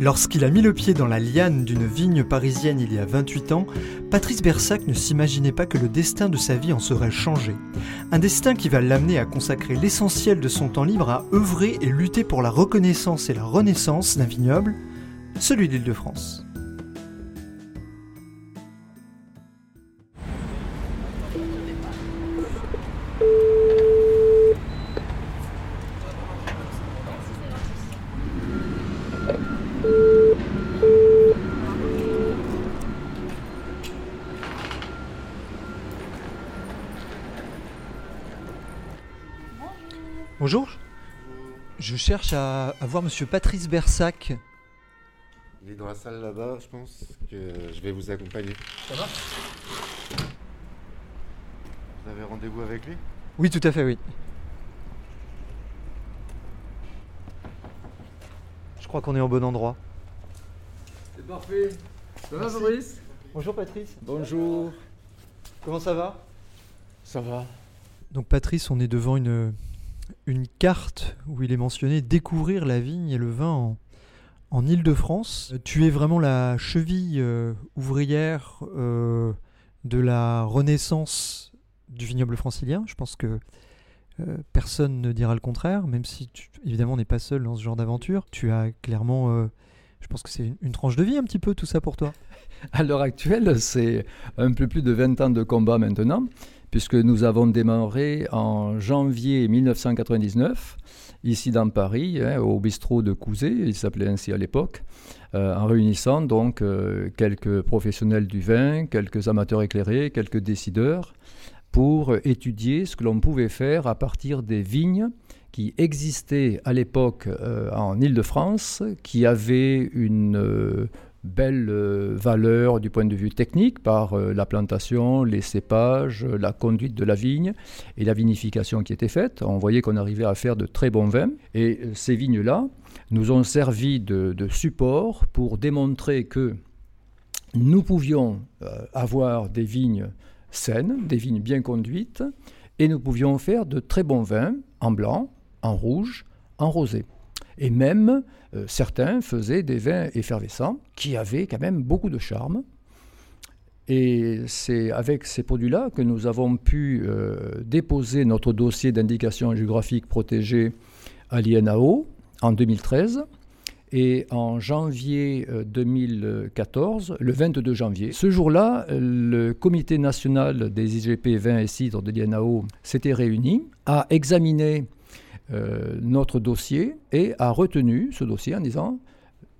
Lorsqu'il a mis le pied dans la liane d'une vigne parisienne il y a 28 ans, Patrice Bersac ne s'imaginait pas que le destin de sa vie en serait changé. Un destin qui va l'amener à consacrer l'essentiel de son temps libre à œuvrer et lutter pour la reconnaissance et la renaissance d'un vignoble, celui d'Île-de-France. Cherche à, à voir monsieur Patrice Bersac. Il est dans la salle là-bas, je pense que je vais vous accompagner. Ça va? Vous avez rendez-vous avec lui? Oui, tout à fait, oui. Je crois qu'on est au bon endroit. C'est parfait. Ça va Fabrice? Bonjour Patrice. Bonjour. Comment ça va? Ça va Donc Patrice, on est devant une, une carte où il est mentionné découvrir la vigne et le vin en, en Ile-de-France. Tu es vraiment la cheville euh, ouvrière euh, de la renaissance du vignoble francilien. Je pense que euh, personne ne dira le contraire, même si tu, évidemment on n'est pas seul dans ce genre d'aventure. Tu as clairement, euh, je pense que c'est une, une tranche de vie un petit peu tout ça pour toi. À l'heure actuelle, c'est un peu plus de 20 ans de combat maintenant, puisque nous avons démarré en janvier 1999, ici dans Paris, hein, au bistrot de Couzet, il s'appelait ainsi à l'époque, euh, en réunissant donc euh, quelques professionnels du vin, quelques amateurs éclairés, quelques décideurs, pour étudier ce que l'on pouvait faire à partir des vignes qui existaient à l'époque euh, en Île-de-France, qui avaient une belle euh, valeur du point de vue technique par euh, la plantation, les cépages, euh, la conduite de la vigne et la vinification qui était faite. On voyait qu'on arrivait à faire de très bons vins. Et ces vignes-là nous ont servi de, support pour démontrer que nous pouvions avoir des vignes saines, des vignes bien conduites, et nous pouvions faire de très bons vins en blanc, en rouge, en rosé. Et même, euh, certains faisaient des vins effervescents qui avaient quand même beaucoup de charme. Et c'est avec ces produits-là que nous avons pu euh, déposer notre dossier d'indication géographique protégée à l'INAO en 2013. Et en janvier euh, 2014, le 22 janvier, ce jour-là, le comité national des IGP vins et cidres de l'INAO s'était réuni, a examiné euh, notre dossier et a retenu ce dossier en disant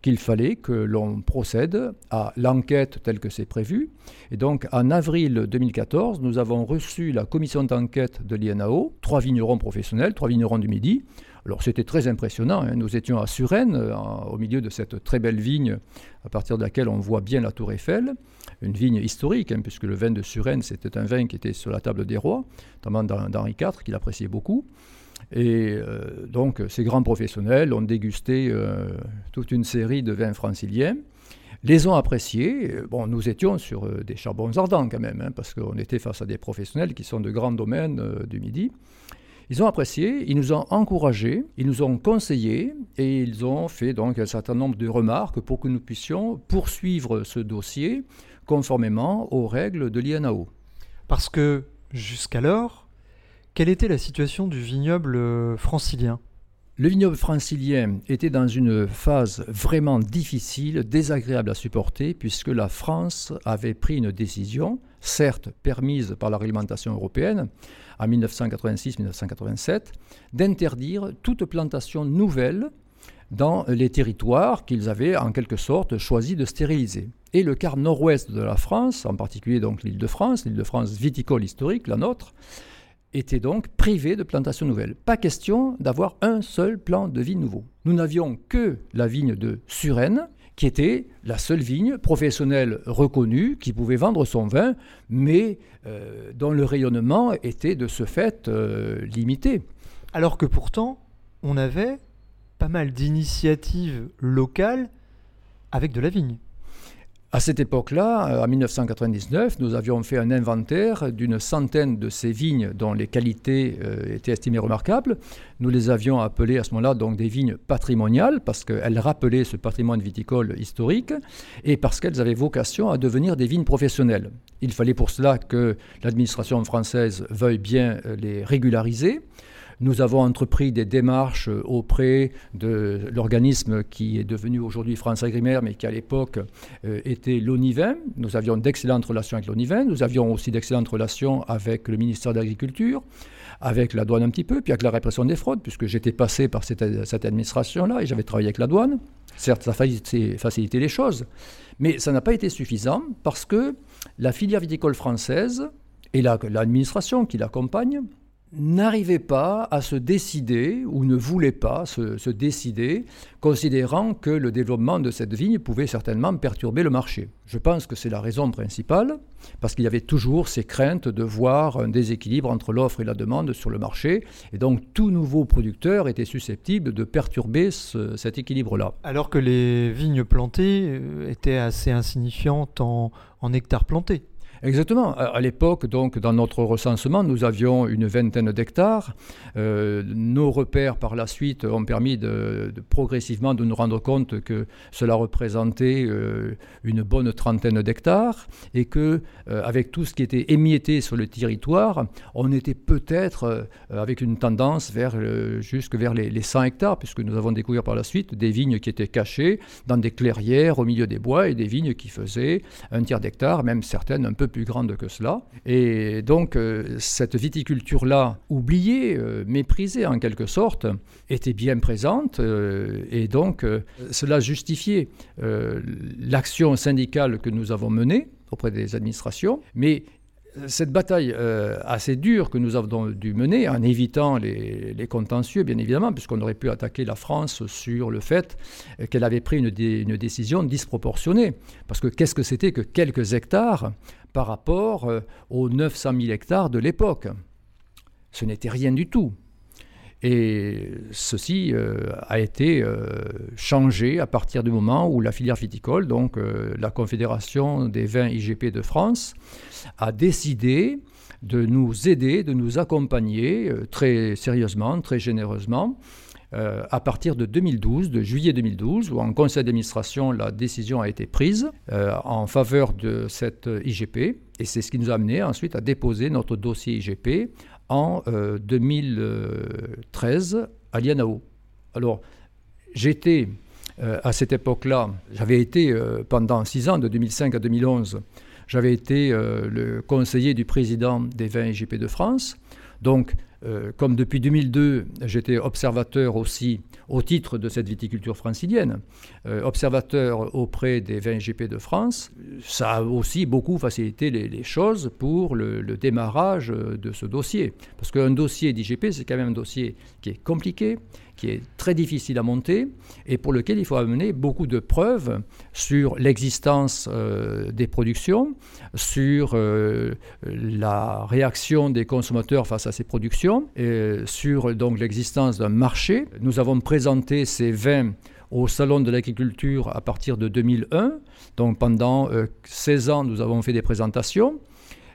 qu'il fallait que l'on procède à l'enquête telle que c'est prévu. Et donc, en avril 2014, nous avons reçu la commission d'enquête de l'INAO, trois vignerons professionnels, trois vignerons du Midi. Alors, c'était très impressionnant. hein. Nous étions à Suresnes, euh, au milieu de cette très belle vigne, à partir de laquelle on voit bien la Tour Eiffel. Une vigne historique, hein, puisque le vin de Suresnes, c'était un vin qui était sur la table des rois, notamment d'Hen- d'Henri IV, qu'il appréciait beaucoup. Et euh, donc, ces grands professionnels ont dégusté euh, toute une série de vins franciliens, les ont appréciés. Bon, nous étions sur euh, des charbons ardents quand même, hein, parce qu'on était face à des professionnels qui sont de grands domaines du Midi. Ils ont apprécié, ils nous ont encouragés, ils nous ont conseillés et ils ont fait donc un certain nombre de remarques pour que nous puissions poursuivre ce dossier conformément aux règles de l'INAO. Parce que jusqu'alors, quelle était la situation du vignoble euh, francilien? Le vignoble francilien était dans une phase vraiment difficile, désagréable à supporter, puisque la France avait pris une décision, certes permise par la réglementation européenne, en 1986-1987, d'interdire toute plantation nouvelle dans les territoires qu'ils avaient en quelque sorte choisi de stériliser. Et le quart nord-ouest de la France, en particulier donc l'île de France, l'île de France viticole historique, la nôtre, étaient donc privés de plantations nouvelles. Pas question d'avoir un seul plan de vigne nouveau. Nous n'avions que la vigne de Suresnes, qui était la seule vigne professionnelle reconnue qui pouvait vendre son vin, mais euh, dont le rayonnement était de ce fait euh, limité. Alors que pourtant, on avait pas mal d'initiatives locales avec de la vigne. À cette époque-là, euh, en 1999, nous avions fait un inventaire d'une centaine de ces vignes dont les qualités euh, étaient estimées remarquables. Nous les avions appelées à ce moment-là donc des vignes patrimoniales parce qu'elles rappelaient ce patrimoine viticole historique et parce qu'elles avaient vocation à devenir des vignes professionnelles. Il fallait pour cela que l'administration française veuille bien euh, les régulariser. Nous avons entrepris des démarches euh, auprès de l'organisme qui est devenu aujourd'hui France Agrimaire, mais qui à l'époque euh, était l'ONIVIN. Nous avions d'excellentes relations avec l'ONIVIN. Nous avions aussi d'excellentes relations avec le ministère de l'Agriculture, avec la douane un petit peu, puis avec la répression des fraudes, puisque j'étais passé par cette, administration-là et j'avais travaillé avec la douane. Certes, ça a facilité les choses, mais ça n'a pas été suffisant parce que la filière viticole française et l'administration qui l'accompagne n'arrivait pas à se décider ou ne voulait pas se, décider, considérant que le développement de cette vigne pouvait certainement perturber le marché. Je pense que c'est la raison principale, parce qu'il y avait toujours ces craintes de voir un déséquilibre entre l'offre et la demande sur le marché, et donc tout nouveau producteur était susceptible de perturber cet équilibre-là. Alors que les vignes plantées euh, étaient assez insignifiantes en hectares plantés. Exactement. À l'époque, donc, dans notre recensement, nous avions une vingtaine d'hectares. Euh, nos repères, par la suite, ont permis de, progressivement de nous rendre compte que cela représentait euh, une bonne trentaine d'hectares et que, euh, avec tout ce qui était émietté sur le territoire, on était peut-être avec une tendance vers jusque vers les, les 100 hectares, puisque nous avons découvert par la suite des vignes qui étaient cachées dans des clairières au milieu des bois et des vignes qui faisaient un tiers d'hectare, même certaines un peu plus grande que cela. Et donc, euh, cette viticulture-là, oubliée, euh, méprisée en quelque sorte, était bien présente. Euh, et donc, cela justifiait l'action syndicale que nous avons menée auprès des administrations. Mais cette bataille euh, assez dure que nous avons dû mener, en évitant les, contentieux, bien évidemment, puisqu'on aurait pu attaquer la France sur le fait qu'elle avait pris une, une, décision disproportionnée. Parce que qu'est-ce que c'était que quelques hectares par rapport euh, aux 900 000 hectares de l'époque? Ce n'était rien du tout. Et ceci euh, a été euh, changé à partir du moment où la filière viticole, donc euh, la Confédération des vins IGP de France, a décidé de nous aider, de nous accompagner très sérieusement, très généreusement. à partir de 2012, de juillet 2012, où en conseil d'administration, la décision a été prise en faveur de cette IGP. Et c'est ce qui nous a amené ensuite à déposer notre dossier IGP en 2013 euh, à Lianao. Alors, j'étais euh, à cette époque-là, j'avais été euh, pendant six ans, de 2005 à 2011, j'avais été le conseiller du président des vins IGP de France. Donc, comme depuis 2002, j'étais observateur aussi au titre de cette viticulture francilienne, euh, observateur auprès des 20 GP de France, ça a aussi beaucoup facilité les, choses pour le, démarrage de ce dossier. Parce qu'un dossier d'IGP, c'est quand même un dossier qui est compliqué, qui est très difficile à monter et pour lequel il faut amener beaucoup de preuves sur l'existence euh, des productions, sur euh, la réaction des consommateurs face à ces productions, et sur donc l'existence d'un marché. Nous avons présenté ces vins au Salon de l'agriculture à partir de 2001. Donc pendant 16 euh, ans, nous avons fait des présentations.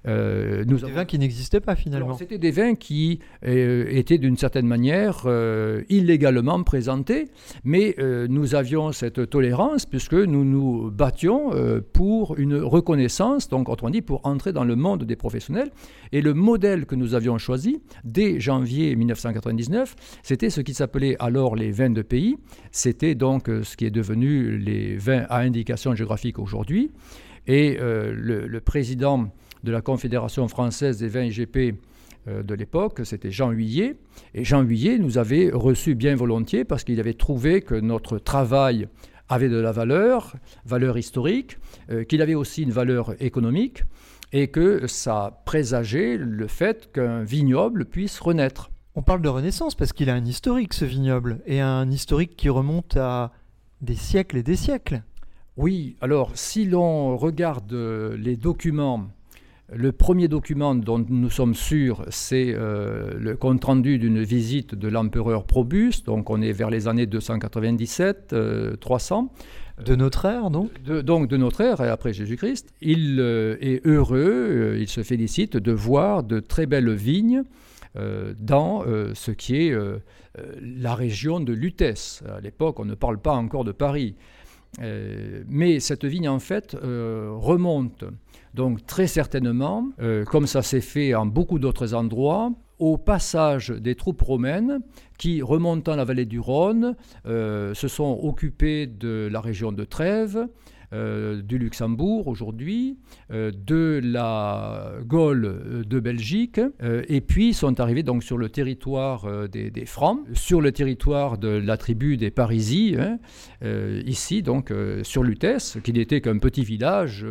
Euh, nous des vins qui n'existaient pas finalement. C'était des vins qui euh, étaient d'une certaine manière euh, illégalement présentés, mais nous avions cette tolérance puisque nous nous battions pour une reconnaissance, donc autrement dit pour entrer dans le monde des professionnels. Et le modèle que nous avions choisi dès janvier 1999, c'était ce qui s'appelait alors les vins de pays. C'était donc ce qui est devenu les vins à indication géographique aujourd'hui. Et le, le président de la Confédération française des vins IGP euh, de l'époque, c'était Jean Huillet. Et Jean Huillet nous avait reçus bien volontiers parce qu'il avait trouvé que notre travail avait de la valeur, valeur historique, euh, qu'il avait aussi une valeur économique. et que ça présageait le fait qu'un vignoble puisse renaître. On parle de Renaissance parce qu'il a un historique, ce vignoble, et un historique qui remonte à des siècles et des siècles. Oui, alors si l'on regarde les documents, le premier document dont nous sommes sûrs, c'est euh, le compte-rendu d'une visite de l'empereur Probus, donc on est vers les années 297, 300. De notre ère, donc? De, Donc de notre ère, et après Jésus-Christ. Il euh, est heureux, il se félicite de voir de très belles vignes dans ce qui est la région de Lutèce. À l'époque, on ne parle pas encore de Paris. Euh, mais cette vigne, en fait, euh, remonte donc très certainement, euh, comme ça s'est fait en beaucoup d'autres endroits, au passage des troupes romaines qui, remontant la vallée du Rhône, se sont occupées de la région de Trèves, euh, du Luxembourg aujourd'hui, euh, de la Gaule euh, de Belgique, et puis sont arrivés donc sur le territoire des, Francs, sur le territoire de la tribu des Parisis, hein, ici donc sur Lutèce, qui n'était qu'un petit village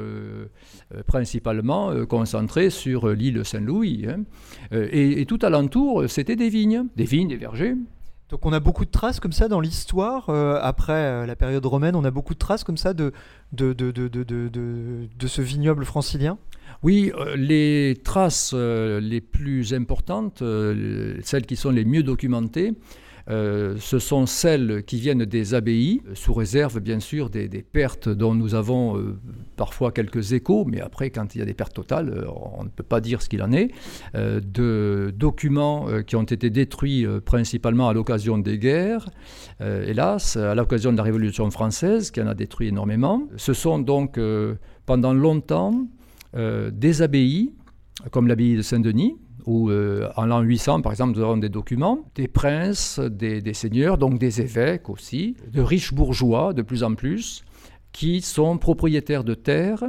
principalement concentré sur l'île Saint-Louis. Hein. et, et tout alentour, c'était des vignes, des vignes, des vergers. Donc on a beaucoup de traces comme ça dans l'histoire. Euh, après euh, la période romaine, on a beaucoup de traces comme ça de, ce vignoble francilien? Oui, euh, les traces les plus importantes, celles qui sont les mieux documentées, euh, ce sont celles qui viennent des abbayes, sous réserve bien sûr des, pertes dont nous avons euh, parfois quelques échos, mais après quand il y a des pertes totales, euh, on ne peut pas dire ce qu'il en est, de documents qui ont été détruits principalement à l'occasion des guerres, hélas, à l'occasion de la Révolution française qui en a détruit énormément. Ce sont donc pendant longtemps des abbayes, comme l'abbaye de Saint-Denis, où euh, en l'an 800, par exemple, nous avons des documents, des princes, des, seigneurs, donc des évêques aussi, de riches bourgeois de plus en plus, qui sont propriétaires de terres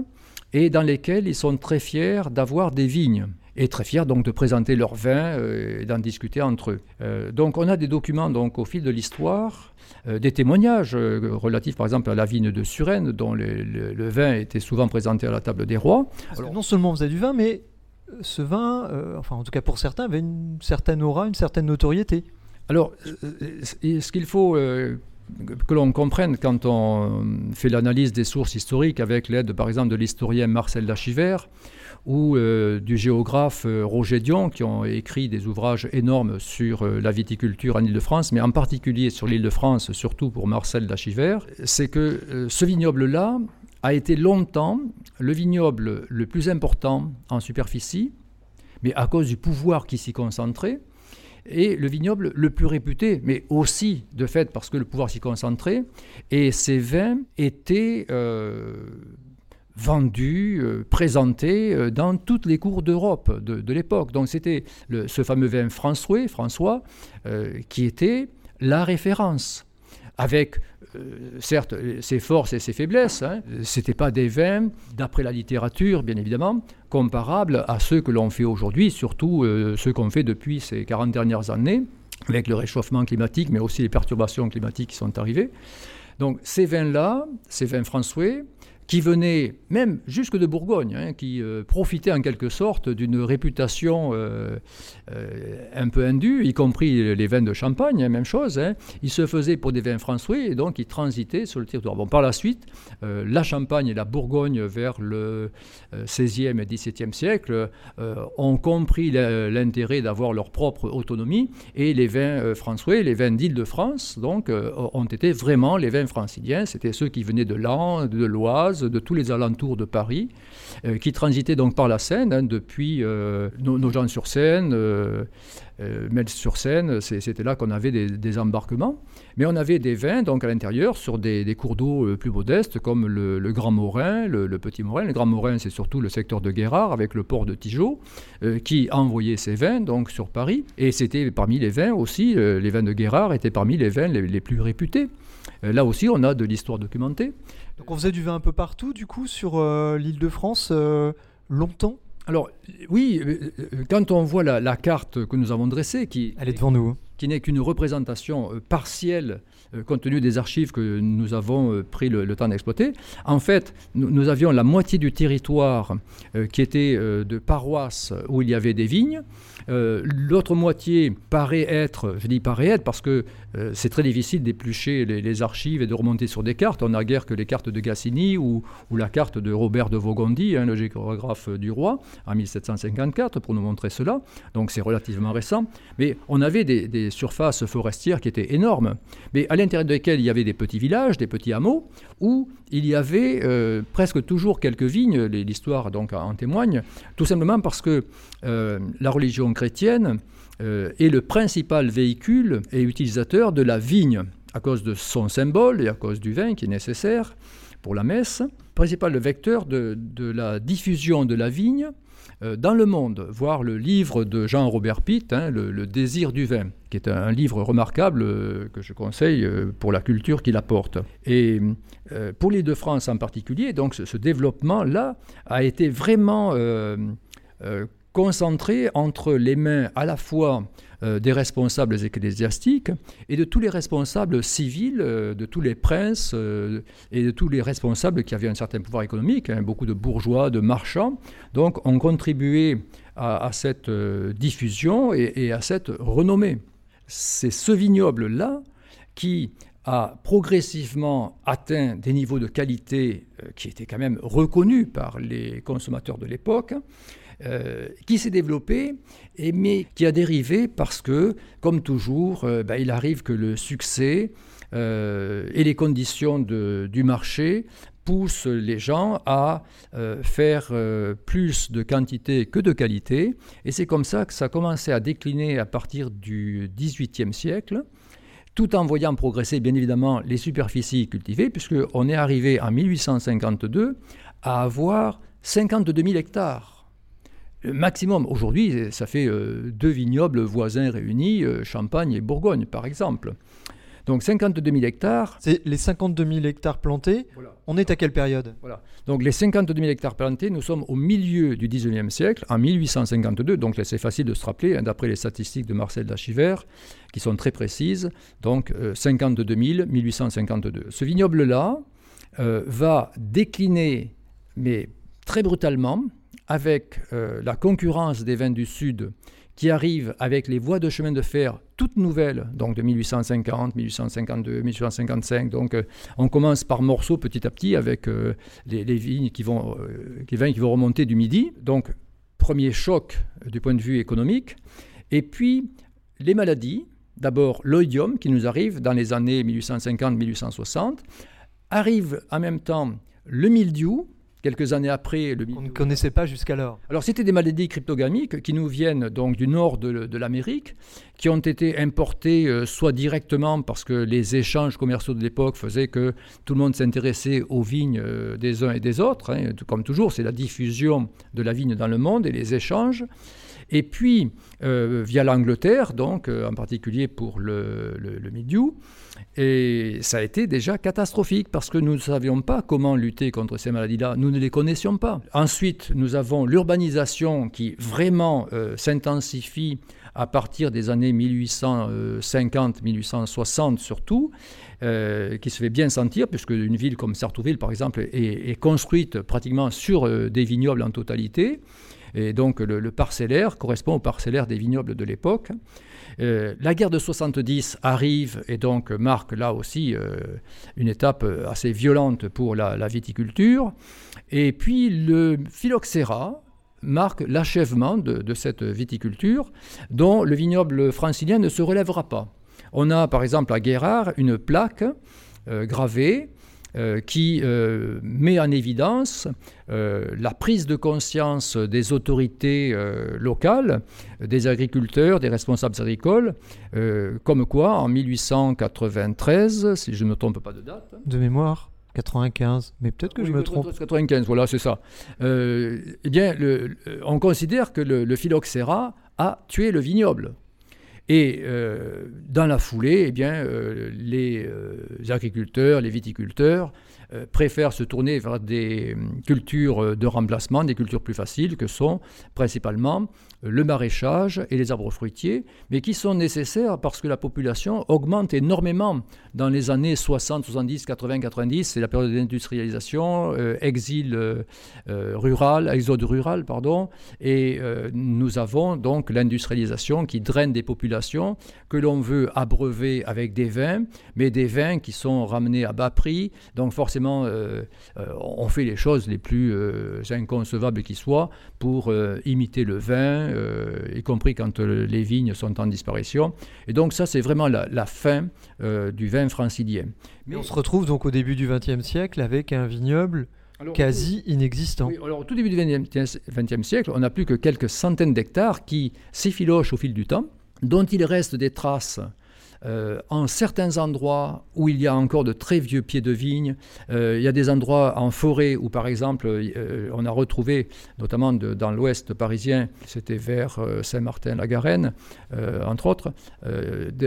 et dans lesquels ils sont très fiers d'avoir des vignes et très fiers donc de présenter leurs vins euh, et d'en discuter entre eux. Euh, donc on a des documents donc au fil de l'histoire, des témoignages relatifs par exemple à la vigne de Suresnes dont le, vin était souvent présenté à la table des rois. Alors, non seulement vous avez du vin, mais ce vin, euh, enfin en tout cas pour certains, avait une certaine aura, une certaine notoriété. Alors, euh, ce qu'il faut euh, que l'on comprenne quand on fait l'analyse des sources historiques avec l'aide par exemple de l'historien Marcel Lachiver ou du géographe Roger Dion qui ont écrit des ouvrages énormes sur la viticulture en Ile-de-France, mais en particulier sur l'Île-de-France, surtout pour Marcel Lachiver, c'est que ce vignoble-là a été longtemps le vignoble le plus important en superficie, mais à cause du pouvoir qui s'y concentrait, et le vignoble le plus réputé, mais aussi de fait parce que le pouvoir s'y concentrait, et ces vins étaient euh, vendus, euh, présentés euh, dans toutes les cours d'Europe de, l'époque. Donc c'était ce fameux vin François, François qui était la référence avec euh, certes ses forces et ses faiblesses. Hein. Ce n'étaient pas des vins, d'après la littérature bien évidemment, comparables à ceux que l'on fait aujourd'hui, surtout euh, ceux qu'on fait depuis ces 40 dernières années, avec le réchauffement climatique, mais aussi les perturbations climatiques qui sont arrivées. Donc ces vins-là, ces vins français, qui venaient même jusque de Bourgogne, hein, qui euh, profitaient en quelque sorte d'une réputation euh, euh, un peu indue, y compris les vins de Champagne, hein, même chose. Hein. Ils se faisaient pour des vins français et donc ils transitaient sur le territoire. Bon, par la suite, la Champagne et la Bourgogne vers le XVIe et XVIIe siècle ont compris l'intérêt d'avoir leur propre autonomie et les vins français, les vins d'Île-de-France, donc, ont été vraiment les vins franciliens. C'était ceux qui venaient de Lan, de l'Oise, de tous les alentours de Paris, euh, qui transitaient donc par la Seine, hein, depuis euh, Nogent-sur-Seine, euh, euh sur seine c'était là qu'on avait des, embarquements. Mais on avait des vins donc à l'intérieur sur des, cours d'eau plus modestes, comme le, Grand Morin, le, Petit Morin. Le Grand Morin, c'est surtout le secteur de Guérard, avec le port de Tigeot, qui envoyait ses vins donc sur Paris. Et c'était parmi les vins aussi, les vins de Guérard étaient parmi les vins les plus réputés. là aussi, on a de l'histoire documentée. Donc on faisait du vin un peu partout, du coup, sur euh, l'île de France, euh, longtemps alors oui, euh, quand on voit la, carte que nous avons dressée, qui elle est devant nous. Hein. qui n'est qu'une représentation partielle compte tenu des archives que nous avons pris le, le temps d'exploiter. En fait, nous, nous avions la moitié du territoire euh, qui était euh, de paroisses où il y avait des vignes. Euh, L'autre moitié paraît être, je dis paraît être parce que euh, c'est très difficile d'éplucher les, archives et de remonter sur des cartes. On n'a guère que les cartes de Gacini ou, la carte de Robert de Vaugondi, hein, le géographe du roi, en 1754, pour nous montrer cela. Donc c'est relativement récent. Mais on avait des, surfaces forestières qui étaient énormes, mais à l'intérieur desquelles il y avait des petits villages, des petits hameaux, où il y avait euh, presque toujours quelques vignes. L'histoire donc en témoigne, tout simplement parce que euh, la religion chrétienne est le principal véhicule et utilisateur de la vigne, à cause de son symbole et à cause du vin qui est nécessaire pour la messe, principal vecteur de, la diffusion de la vigne euh, dans le monde, voir le livre de Jean-Robert Pitt, hein, le, désir du vin, qui est un, livre remarquable euh, que je conseille euh, pour la culture qu'il apporte. Et euh, pour l'île de France en particulier, donc ce, développement-là a été vraiment euh, euh, concentré entre les mains à la fois euh, des responsables ecclésiastiques et de tous les responsables civils, euh, de tous les princes euh, et de tous les responsables qui avaient un certain pouvoir économique, hein, beaucoup de bourgeois, de marchands, donc ont contribué à, cette diffusion et, à cette renommée. C'est ce vignoble-là qui a progressivement atteint des niveaux de qualité qui étaient quand même reconnus par les consommateurs de l'époque, euh, qui s'est développé, et, mais qui a dérivé parce que, comme toujours, euh, ben, il arrive que le succès euh, et les conditions du marché poussent les gens à faire plus de quantité que de qualité. Et c'est comme ça que ça a commencé à décliner à partir du XVIIIe siècle tout en voyant progresser bien évidemment les superficies cultivées, puisqu'on est arrivé en 1852 à avoir 52 000 hectares. Le maximum, aujourd'hui, ça fait euh, deux vignobles voisins réunis, euh, Champagne et Bourgogne par exemple. Donc 52 000 hectares. C'est les 52 000 hectares plantés. Voilà. On est à quelle période? Voilà. Donc les 52 000 hectares plantés, nous sommes au milieu du 19e siècle, en 1852. Donc là, c'est facile de se rappeler, hein, d'après les statistiques de Marcel Dachiver, qui sont très précises. Donc euh, 52 000, 1852. Ce vignoble-là euh, va décliner, mais très brutalement, avec euh, la concurrence des vins du Sud qui arrivent avec les voies de chemin de fer toutes nouvelles, donc de 1850, 1852, 1855. Donc euh, on commence par morceaux petit à petit avec euh, les, vignes qui vont, les vins qui vont remonter du Midi. Donc premier choc du point de vue économique. Et puis les maladies, d'abord l'oïdium qui nous arrive dans les années 1850-1860, arrive en même temps le mildiou, quelques années après le On ne connaissait pas jusqu'alors. Alors c'était des maladies cryptogamiques qui nous viennent donc du nord de, de l'Amérique, qui ont été importées euh, soit directement parce que les échanges commerciaux de l'époque faisaient que tout le monde s'intéressait aux vignes euh, des uns et des autres. hein. Comme toujours, c'est la diffusion de la vigne dans le monde et les échanges. Et puis, euh, via l'Angleterre, donc euh, en particulier pour le, le, mildiou, et ça a été déjà catastrophique parce que nous ne savions pas comment lutter contre ces maladies-là. Nous ne les connaissions pas. Ensuite, nous avons l'urbanisation qui vraiment euh, s'intensifie à partir des années 1850-1860 surtout, qui se fait bien sentir, puisque une ville comme Sartrouville, par exemple, est, construite pratiquement sur des vignobles en totalité. Et donc le, parcellaire correspond au parcellaire des vignobles de l'époque. Euh, la guerre de 70 arrive et donc marque là aussi euh, une étape euh, assez violente pour la, viticulture. Et puis le phylloxéra marque l'achèvement de, cette viticulture dont le vignoble francilien ne se relèvera pas. On a par exemple à Guérard une plaque gravée euh, qui euh, met en évidence euh, la prise de conscience des autorités locales, des agriculteurs, des responsables agricoles, comme quoi en 1893, si je ne me trompe pas de date, De mémoire 95. Mais peut-être que je oui, me trompe. 95, voilà, c'est ça. Eh bien, le- on considère que le, le phylloxéra a tué le vignoble. Et euh, dans la foulée, eh bien, euh, les euh, agriculteurs, les viticulteurs préfèrent se tourner vers des hum, cultures de remplacement, des cultures plus faciles, que sont principalement le maraîchage et les arbres fruitiers, mais qui sont nécessaires parce que la population augmente énormément dans les années 60, 70, 80, 90. C'est la période d'industrialisation, euh, exil euh, euh, rural, exode rural, pardon. Et nous avons donc l'industrialisation qui draine des populations que l'on veut abreuver avec des vins, mais des vins qui sont ramenés à bas prix. Donc forcément, on fait les choses les plus inconcevables qui soient pour imiter le vin, y compris quand les vignes sont en disparition. Et donc ça, c'est vraiment la, la fin du vin francilien. Mais on se retrouve donc au début du XXe siècle avec un vignoble quasi inexistant. Oui, alors au tout début du XXe siècle, on n'a plus que quelques centaines d'hectares qui s'effilochent au fil du temps, dont il reste des traces euh, en certains endroits où il y a encore de très vieux pieds de vigne, euh, il y a des endroits en forêt où, par exemple, euh, on a retrouvé, notamment dans l'ouest parisien, c'était vers Saint-Martin-la-Garenne, entre autres,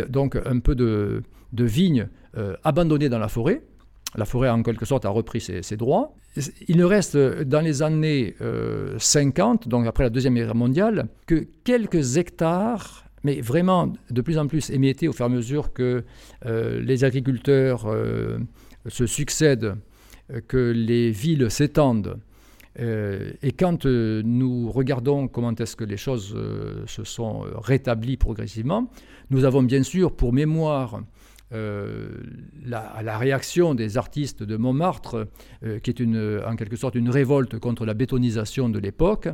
donc un peu de, de vignes abandonnées dans la forêt. La forêt, en quelque sorte, a repris ses, ses droits. Il ne reste dans les années 50, donc après la Deuxième Guerre mondiale, que quelques hectares mais vraiment de plus en plus émietté au fur et à mesure que euh, les agriculteurs euh, se succèdent, euh, que les villes s'étendent. et quand nous regardons comment est-ce que les choses se sont rétablies progressivement, nous avons bien sûr pour mémoire la, réaction des artistes de Montmartre, qui est en quelque sorte une révolte contre la bétonisation de l'époque,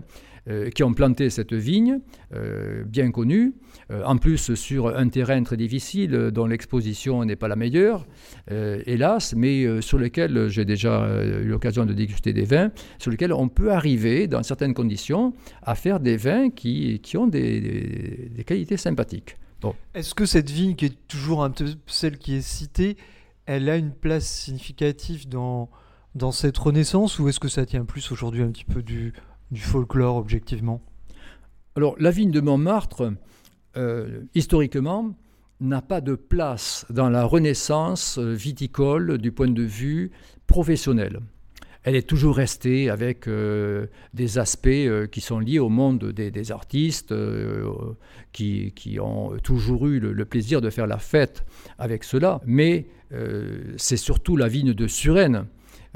euh, qui ont planté cette vigne, euh, bien connue, euh, en plus sur un terrain très difficile dont l'exposition n'est pas la meilleure, hélas, mais sur lequel j'ai déjà eu l'occasion de déguster des vins, sur lequel on peut arriver, dans certaines conditions, à faire des vins qui, qui ont des, qualités sympathiques. Est-ce que cette vigne, qui est toujours un peu celle qui est citée, elle a une place significative dans, dans cette renaissance ou est-ce que ça tient plus aujourd'hui un petit peu du, du folklore objectivement Alors la vigne de Montmartre, euh, historiquement, n'a pas de place dans la renaissance viticole du point de vue professionnel. Elle est toujours restée avec euh, des aspects euh, qui sont liés au monde des, artistes, qui, ont toujours eu le, plaisir de faire la fête avec cela. Mais c'est surtout la vigne de Suresnes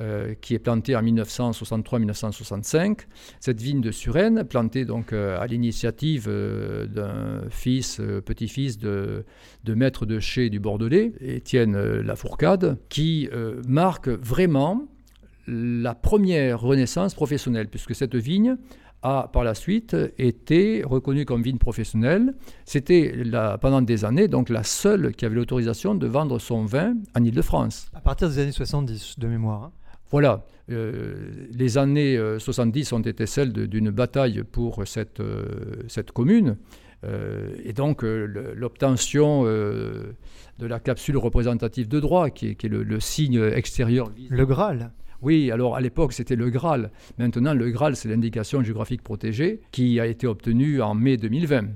euh, qui est plantée en 1963-1965. Cette vigne de Suresnes, plantée donc euh, à l'initiative euh, d'un fils, petit-fils de, maître de chez du Bordelais, Étienne Lafourcade, qui marque vraiment la première renaissance professionnelle, puisque cette vigne a par la suite été reconnue comme vigne professionnelle. C'était pendant des années donc la seule qui avait l'autorisation de vendre son vin en Ile-de-France. À partir des années 70 de mémoire. Hein. Voilà, euh, les années 70 euh, ont été celles d'une bataille pour cette, euh, cette commune. et donc l'obtention de la capsule représentative de droit, qui est, le, signe extérieur. Le Graal oui, alors à l'époque c'était le Graal. Maintenant le Graal c'est l'indication géographique protégée qui a été obtenue en mai 2020.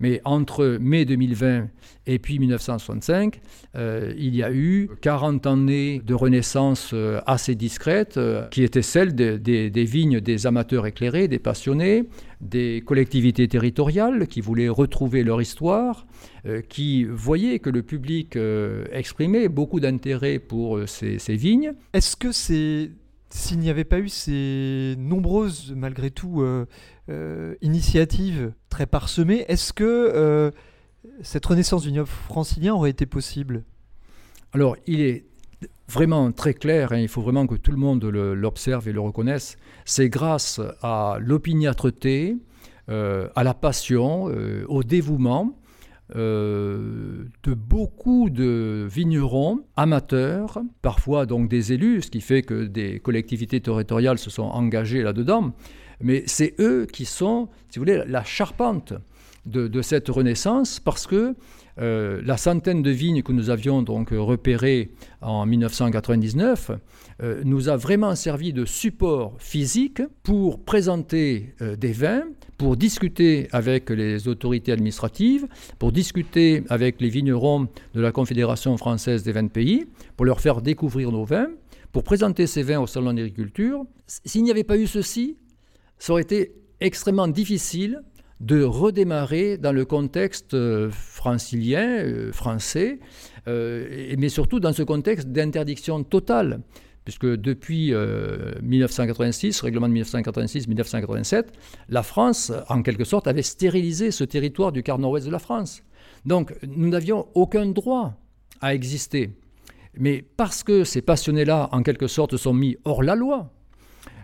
Mais entre mai 2020 et puis 1965, euh, il y a eu 40 années de renaissance euh, assez discrète, euh, qui étaient celles des vignes des amateurs éclairés, des passionnés, des collectivités territoriales qui voulaient retrouver leur histoire, qui voyaient que le public exprimait beaucoup d'intérêt pour ces, vignes. Est-ce que c'est s'il n'y avait pas eu ces nombreuses, malgré tout, initiatives très parsemées, est-ce que euh, cette renaissance du vignoble francilien aurait été possible? Alors, il est vraiment très clair, hein, il faut vraiment que tout le monde l'observe et le reconnaisse, c'est grâce à l'opiniâtreté, à la passion, au dévouement euh, de beaucoup de vignerons amateurs, parfois donc des élus, ce qui fait que des collectivités territoriales se sont engagées là-dedans. Mais c'est eux qui sont, si vous voulez, la charpente de, cette renaissance parce que euh, la centaine de vignes que nous avions donc repérées en 1999 euh, nous a vraiment servi de support physique pour présenter des vins pour discuter avec les autorités administratives, pour discuter avec les vignerons de la Confédération française des vins de pays, pour leur faire découvrir nos vins, pour présenter ces vins au Salon d'agriculture. S'il n'y avait pas eu ceci, ça aurait été extrêmement difficile de redémarrer dans le contexte euh, francilien, euh, français, euh, mais surtout dans ce contexte d'interdiction totale puisque depuis 1986, règlement de 1986-1987, la France, en quelque sorte, avait stérilisé ce territoire du quart nord-ouest de la France. Donc nous n'avions aucun droit à exister. Mais parce que ces passionnés-là, en quelque sorte, sont mis hors la loi, euh,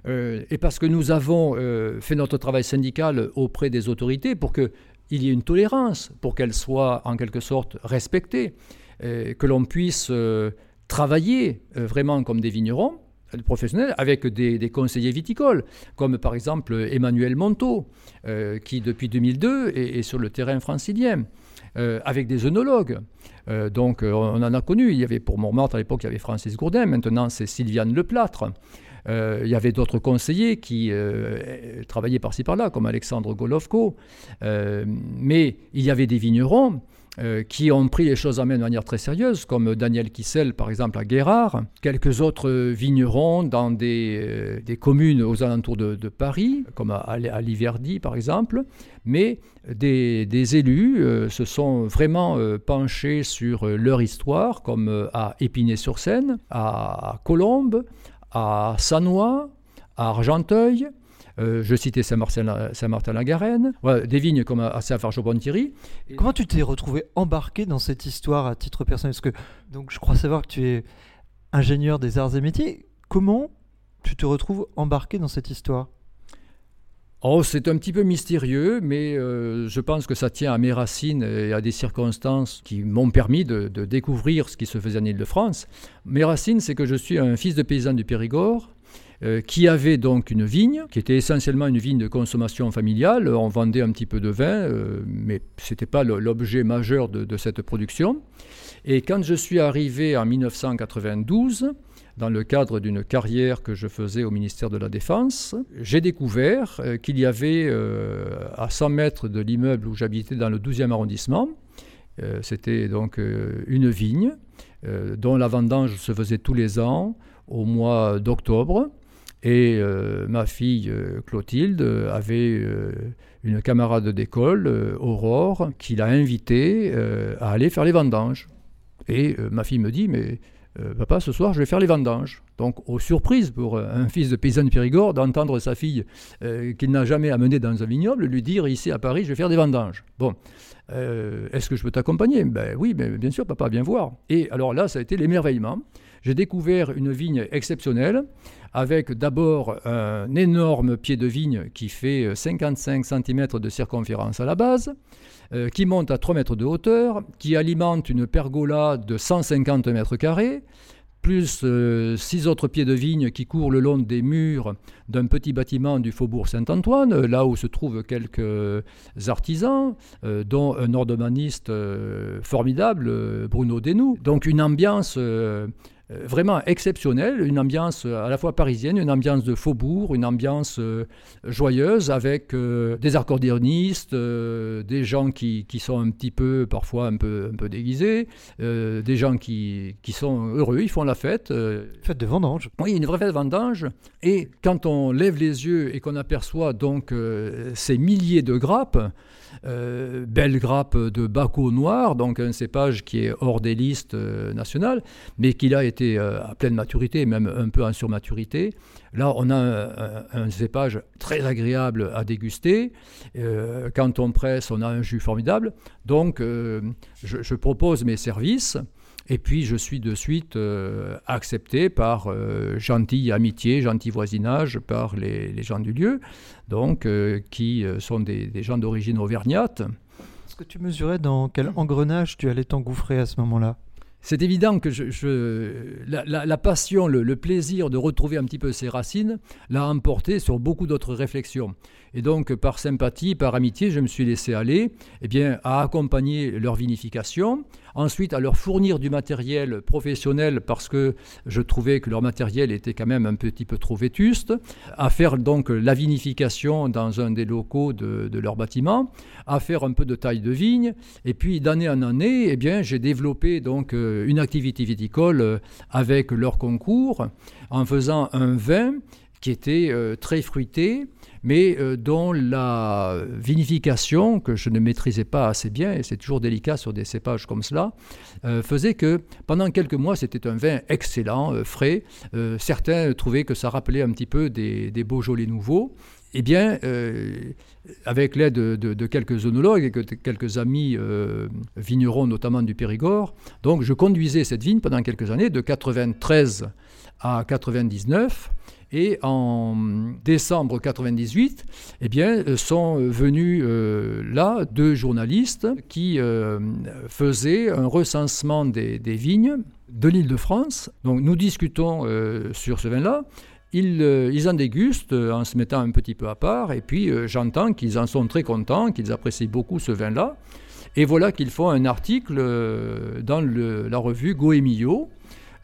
et parce que nous avons euh, fait notre travail syndical auprès des autorités pour qu'il y ait une tolérance, pour qu'elle soit en quelque sorte respectée, euh, que l'on puisse travailler vraiment comme des vignerons professionnels avec des, conseillers viticoles, comme par exemple Emmanuel Monteau, qui depuis 2002 est, est, sur le terrain francilien. avec des œnologues. donc on en a connu. Il y avait pour Montmartre à l'époque, il y avait Francis Gourdin. Maintenant, c'est Sylviane Leplâtre. Euh, il y avait d'autres conseillers qui euh, travaillaient par-ci par-là, comme Alexandre Golovko. Euh, mais il y avait des vignerons qui ont pris les choses en main de manière très sérieuse, comme Daniel Kissel, par exemple, à Guérard, quelques autres vignerons dans des, communes aux alentours de, Paris, comme à, Liverdy, par exemple, mais des, élus se sont vraiment penchés sur leur histoire, comme à Épinay-sur-Seine, à Colombes, à Sanois, à Argenteuil, euh, je citais Saint-Martin-la-Garenne, des vignes comme à Saint-Fargeau-Ponthierry. Comment tu t'es retrouvé embarqué dans cette histoire à titre personnel? Parce que donc, je crois savoir que tu es ingénieur des arts et métiers. Comment tu te retrouves embarqué dans cette histoire? Oh, c'est un petit peu mystérieux, mais euh, je pense que ça tient à mes racines et à des circonstances qui m'ont permis de, découvrir ce qui se faisait en Ile-de-France. Mes racines, c'est que je suis un fils de paysan du Périgord, euh, qui avait donc une vigne, qui était essentiellement une vigne de consommation familiale. On vendait un petit peu de vin, euh, mais ce n'était pas l'objet majeur de, cette production. Et quand je suis arrivé en 1992, dans le cadre d'une carrière que je faisais au ministère de la Défense, j'ai découvert euh, qu'il y avait euh, à 100 mètres de l'immeuble où j'habitais dans le 12e arrondissement, euh, c'était donc une vigne dont la vendange se faisait tous les ans au mois d'octobre. Et ma fille Clotilde avait une camarade d'école, Aurore, qui l'a invitée à aller faire les vendanges. Et ma fille me dit, mais euh, papa, ce soir, je vais faire les vendanges. Donc, aux surprises pour euh, un fils de paysan de Périgord d'entendre sa fille euh, qu'il n'a jamais amenée dans un vignoble lui dire ici à Paris, je vais faire des vendanges. Bon, est-ce que je peux t'accompagner? Ben oui, mais bien sûr, papa, viens voir. Et alors là, ça a été l'émerveillement. J'ai découvert une vigne exceptionnelle avec d'abord un énorme pied de vigne qui fait 55 cm de circonférence à la base, euh, qui monte à 3 mètres de hauteur, qui alimente une pergola de 150 mètres carrés, plus euh, six autres pieds de vigne qui courent le long des murs d'un petit bâtiment du faubourg Saint-Antoine, là où se trouvent quelques artisans, euh, dont un ordomaniste formidable, Bruno Denou. Donc une ambiance vraiment exceptionnel, une ambiance à la fois parisienne, une ambiance de faubourg, une ambiance euh, joyeuse avec euh, des accordéonistes, des gens qui, qui, sont un petit peu, parfois un peu, un peu déguisés, des gens qui, qui, sont heureux, ils font la fête. Fête de vendange. Oui, une vraie fête de vendange. Et quand on lève les yeux et qu'on aperçoit donc ces milliers de grappes, euh, belle grappe de Baco noir, donc un cépage qui est hors des listes euh, nationales, mais qui a été euh, à pleine maturité, même un peu en surmaturité. Là, on a un, cépage très agréable à déguster. quand on presse, on a un jus formidable. Donc, je, propose mes services. Et puis je suis de suite accepté par gentille amitié, gentil voisinage, par les gens du lieu donc, euh, qui euh, sont des, gens d'origine auvergnate. Est-ce que tu mesurais dans quel engrenage tu allais t'engouffrer à ce moment-là? C'est évident que je, la, passion, le, plaisir de retrouver un petit peu ses racines l'a emporté sur beaucoup d'autres réflexions. Et donc, par sympathie, par amitié, je me suis laissé aller eh bien, à accompagner leur vinification, ensuite à leur fournir du matériel professionnel parce que je trouvais que leur matériel était quand même un petit peu trop vétuste, à faire donc la vinification dans un des locaux de, leur bâtiment, à faire un peu de taille de vigne, et puis d'année en année, eh bien, j'ai développé donc euh, une activité viticole euh, avec leur concours en faisant un vin qui était euh, très fruité, mais euh, dont la vinification, que je ne maîtrisais pas assez bien, et c'est toujours délicat sur des cépages comme cela, euh, faisait que pendant quelques mois, c'était un vin excellent, euh, frais. Certains trouvaient que ça rappelait un petit peu des, des Beaujolais nouveaux. Eh bien, avec l'aide de, quelques œnologues et de quelques amis vignerons, notamment du Périgord, donc je conduisais cette vigne pendant quelques années, de 93 à 99. Et en décembre 98, eh bien, euh, sont venus euh, là deux journalistes qui euh, faisaient un recensement des, vignes de l'île de France. Donc nous discutons sur ce vin-là. Ils, en dégustent en se mettant un petit peu à part, et puis j'entends qu'ils en sont très contents, qu'ils apprécient beaucoup ce vin-là. Et voilà qu'ils font un article dans la revue Goemio,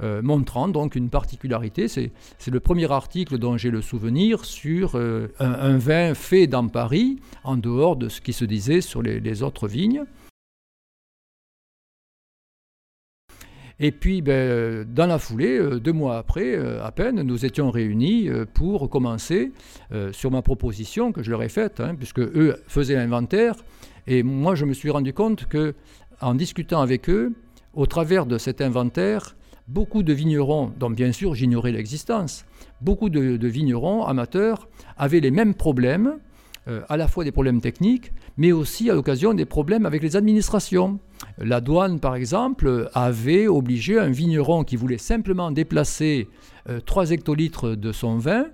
euh, montrant donc une particularité. C'est le premier article dont j'ai le souvenir sur euh, un, vin fait dans Paris, en dehors de ce qui se disait sur les, autres vignes. Et puis, ben, dans la foulée, euh, deux mois après, euh, à peine, nous étions réunis euh, pour commencer euh, sur ma proposition que je leur ai faite, hein, puisque eux faisaient l'inventaire. Et moi, je me suis rendu compte que, en discutant avec eux, au travers de cet inventaire, beaucoup de vignerons, dont bien sûr j'ignorais l'existence, beaucoup de, vignerons amateurs avaient les mêmes problèmes, euh, à la fois des problèmes techniques, mais aussi à l'occasion des problèmes avec les administrations. La douane, par exemple, avait obligé un vigneron qui voulait simplement déplacer euh, 3 hectolitres de son vin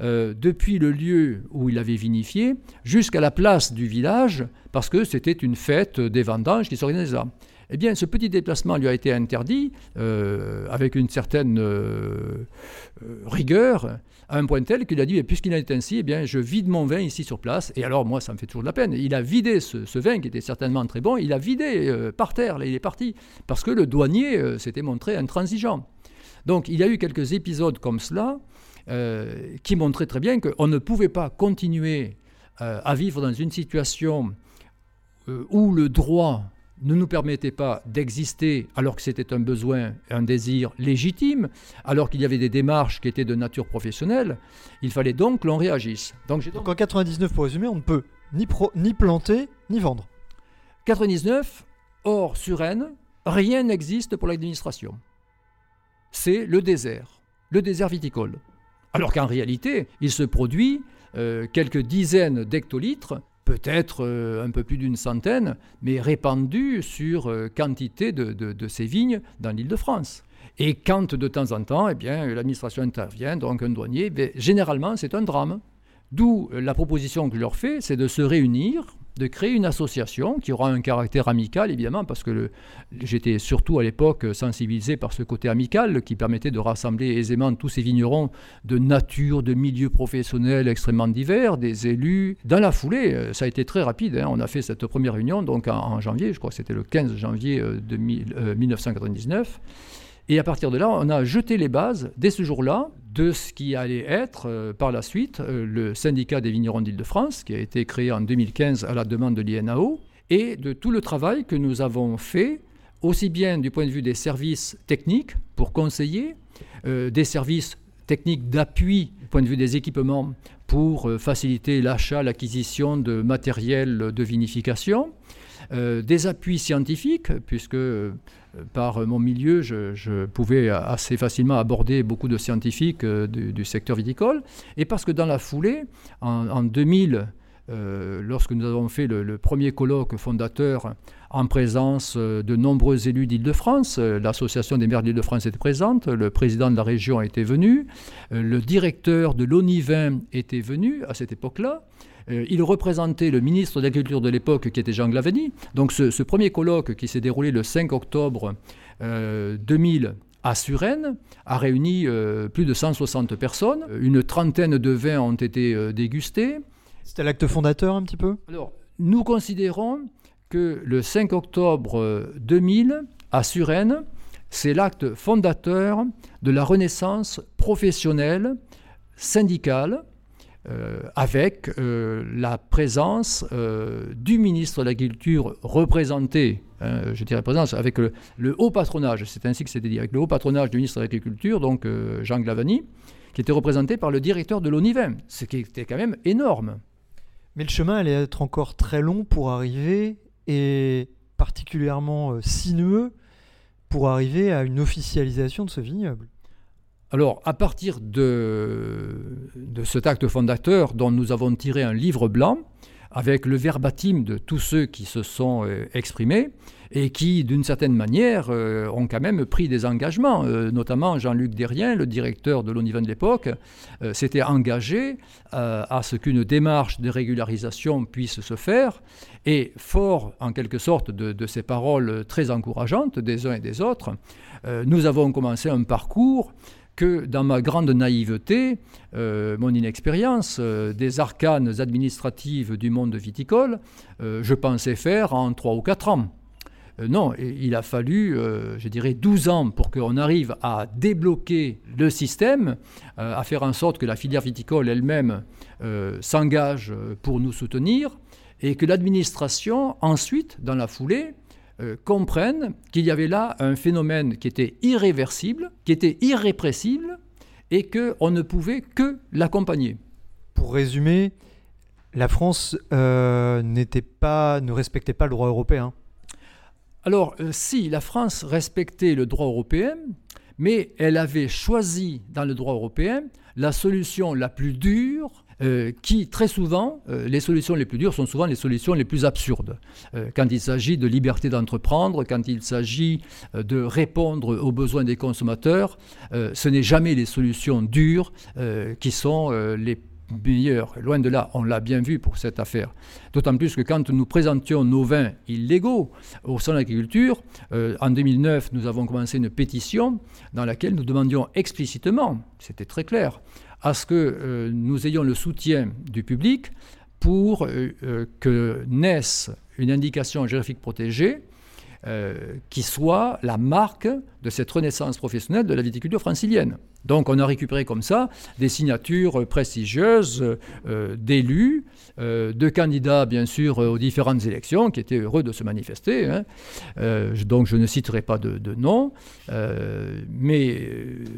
euh, depuis le lieu où il avait vinifié jusqu'à la place du village, parce que c'était une fête des vendanges qui s'organisait là. Eh bien, ce petit déplacement lui a été interdit euh, avec une certaine euh, euh, rigueur, à un point tel qu'il a dit, puisqu'il en est ainsi, eh bien, je vide mon vin ici sur place. Et alors, moi, ça me fait toujours de la peine. Il a vidé ce, vin qui était certainement très bon, il a vidé par terre, là, il est parti, parce que le douanier s'était montré intransigeant. Donc, il y a eu quelques épisodes comme cela qui montraient très bien qu'on ne pouvait pas continuer à vivre dans une situation où le droit ne nous permettait pas d'exister alors que c'était un besoin, un désir légitime, alors qu'il y avait des démarches qui étaient de nature professionnelle, il fallait donc que l'on réagisse. Donc j'ai donc Donc en 99, pour résumer, on ne peut ni, pro- ni planter, ni vendre. 99, hors Suresnes, rien n'existe pour l'administration. C'est le désert, le désert viticole. Alors qu'en réalité, il se produit euh, quelques dizaines d'hectolitres, peut-être euh, un peu plus d'une centaine, mais répandus sur euh, quantité de, ces vignes dans l'île de France. Et quand de temps en temps, eh bien, l'administration intervient, donc un douanier, généralement c'est un drame. D'où euh, la proposition que je leur fais, c'est de se réunir, de créer une association qui aura un caractère amical, évidemment, parce que j'étais surtout à l'époque sensibilisé par ce côté amical qui permettait de rassembler aisément tous ces vignerons de nature, de milieux professionnels extrêmement divers, des élus. Dans la foulée, euh, ça a été très rapide. hein. On a fait cette première réunion donc en, janvier, je crois que c'était le 15 janvier euh, de mille- euh, 1999. Et à partir de là, on a jeté les bases, dès ce jour-là, de ce qui allait être euh, par la suite euh, le syndicat des vignerons d'Île-de-France, qui a été créé en 2015 à la demande de l'INAO, et de tout le travail que nous avons fait, aussi bien du point de vue des services techniques pour conseiller, euh, des services techniques d'appui du point de vue des équipements pour faciliter l'achat, l'acquisition de matériel de vinification, des appuis scientifiques, puisque par mon milieu, je, pouvais assez facilement aborder beaucoup de scientifiques euh, du, secteur viticole, et parce que dans la foulée, en, en 2000, euh, lorsque nous avons fait le, premier colloque fondateur en présence euh, de nombreux élus d'Île-de-France, l'association des maires d'Île-de-France était présente, le président de la région était venu, le directeur de l'ONIVIN était venu à cette époque-là, euh, il représentait le ministre de l'Agriculture de l'époque, qui était Jean Glaveny. Donc ce, ce premier colloque qui s'est déroulé le 5 octobre euh, 2000 à Suresnes a réuni euh, plus de 160 personnes. Une trentaine de vins ont été euh, dégustés. C'était l'acte fondateur un petit peu? Alors, nous considérons que le 5 octobre euh, 2000 à Suresnes, c'est l'acte fondateur de la renaissance professionnelle, syndicale, euh, avec euh, la présence euh, du ministre de l'Agriculture représenté, hein, je dirais présence, avec le, le haut patronage, c'est ainsi que c'était dit, avec le haut patronage du ministre de l'Agriculture, donc Jean Glavani, qui était représenté par le directeur de l'ONIVEM, ce qui était quand même énorme. Mais le chemin allait être encore très long pour arriver, et particulièrement sinueux pour arriver à une officialisation de ce vignoble. Alors, à partir de, cet acte fondateur dont nous avons tiré un livre blanc, avec le verbatim de tous ceux qui se sont euh, exprimés et qui, d'une certaine manière, euh, ont quand même pris des engagements. Euh, notamment Jean-Luc Derrien, le directeur de l'ONIVEN de l'époque, s'était engagé à ce qu'une démarche de régularisation puisse se faire. Et fort, en quelque sorte, de ces paroles très encourageantes des uns et des autres, nous avons commencé un parcours que dans ma grande naïveté, euh, mon inexpérience, euh, des arcanes administratives du monde viticole, euh, je pensais faire en 3 ou 4 ans. non, il a fallu, je dirais, 12 ans pour qu'on arrive à débloquer le système, à faire en sorte que la filière viticole elle-même s'engage pour nous soutenir, et que l'administration, ensuite, dans la foulée, euh, comprennent qu'il y avait là un phénomène qui était irréversible, qui était irrépressible, et qu'on ne pouvait que l'accompagner. Pour résumer, la France euh, n'était pas, ne respectait pas le droit européen. Alors, euh, si la France respectait le droit européen, mais elle avait choisi dans le droit européen la solution la plus dure euh, qui, très souvent, euh, les solutions les plus dures sont souvent les solutions les plus absurdes. Euh, quand il s'agit de liberté d'entreprendre, quand il s'agit de répondre aux besoins des consommateurs, ce n'est jamais les solutions dures qui sont les meilleures. Loin de là, on l'a bien vu pour cette affaire. D'autant plus que quand nous présentions nos vins illégaux au sein de l'agriculture, en 2009, nous avons commencé une pétition dans laquelle nous demandions explicitement, c'était très clair, à ce que euh, nous ayons le soutien du public pour euh, euh, que naisse une indication géographique protégée qui soit la marque de cette renaissance professionnelle de la viticulture francilienne. Donc on a récupéré comme ça des signatures prestigieuses euh, d'élus, euh, de candidats bien sûr aux différentes élections qui étaient heureux de se manifester. Hein. Euh, donc je ne citerai pas de, de nom, mais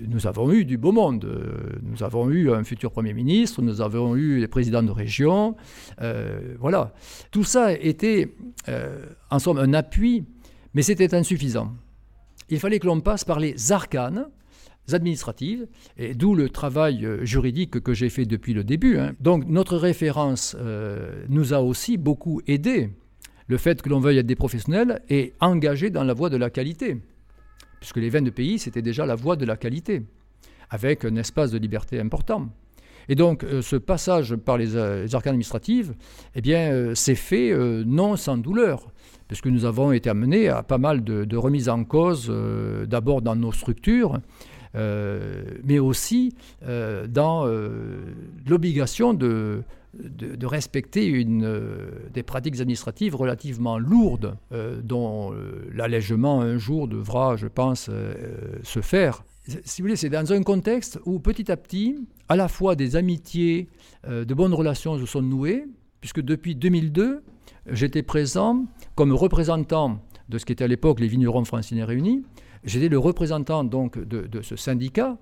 nous avons eu du beau monde. Nous avons eu un futur Premier ministre, nous avons eu les présidents de région. voilà. Tout ça était en somme un appui, mais c'était insuffisant. Il fallait que l'on passe par les arcanes administratives, et d'où le travail euh, juridique que j'ai fait depuis le début. Hein. Donc notre référence euh, nous a aussi beaucoup aidé. Le fait que l'on veuille être des professionnels et engagés dans la voie de la qualité, puisque les 22 pays, c'était déjà la voie de la qualité, avec un espace de liberté important. Et donc, euh, ce passage par les, arcanes administratives, eh bien, s'est fait non sans douleur, puisque nous avons été amenés à pas mal de, de remises en cause, d'abord dans nos structures, euh, mais aussi euh, dans euh, l'obligation de, respecter des pratiques administratives relativement lourdes, dont l'allègement un jour devra, je pense, se faire. Si vous voulez, c'est dans un contexte où petit à petit, à la fois des amitiés, de bonnes relations se sont nouées, puisque depuis 2002, j'étais présent comme représentant de ce qu'était à l'époque les vignerons franciliens réunis, J'étais le représentant donc de, ce syndicat,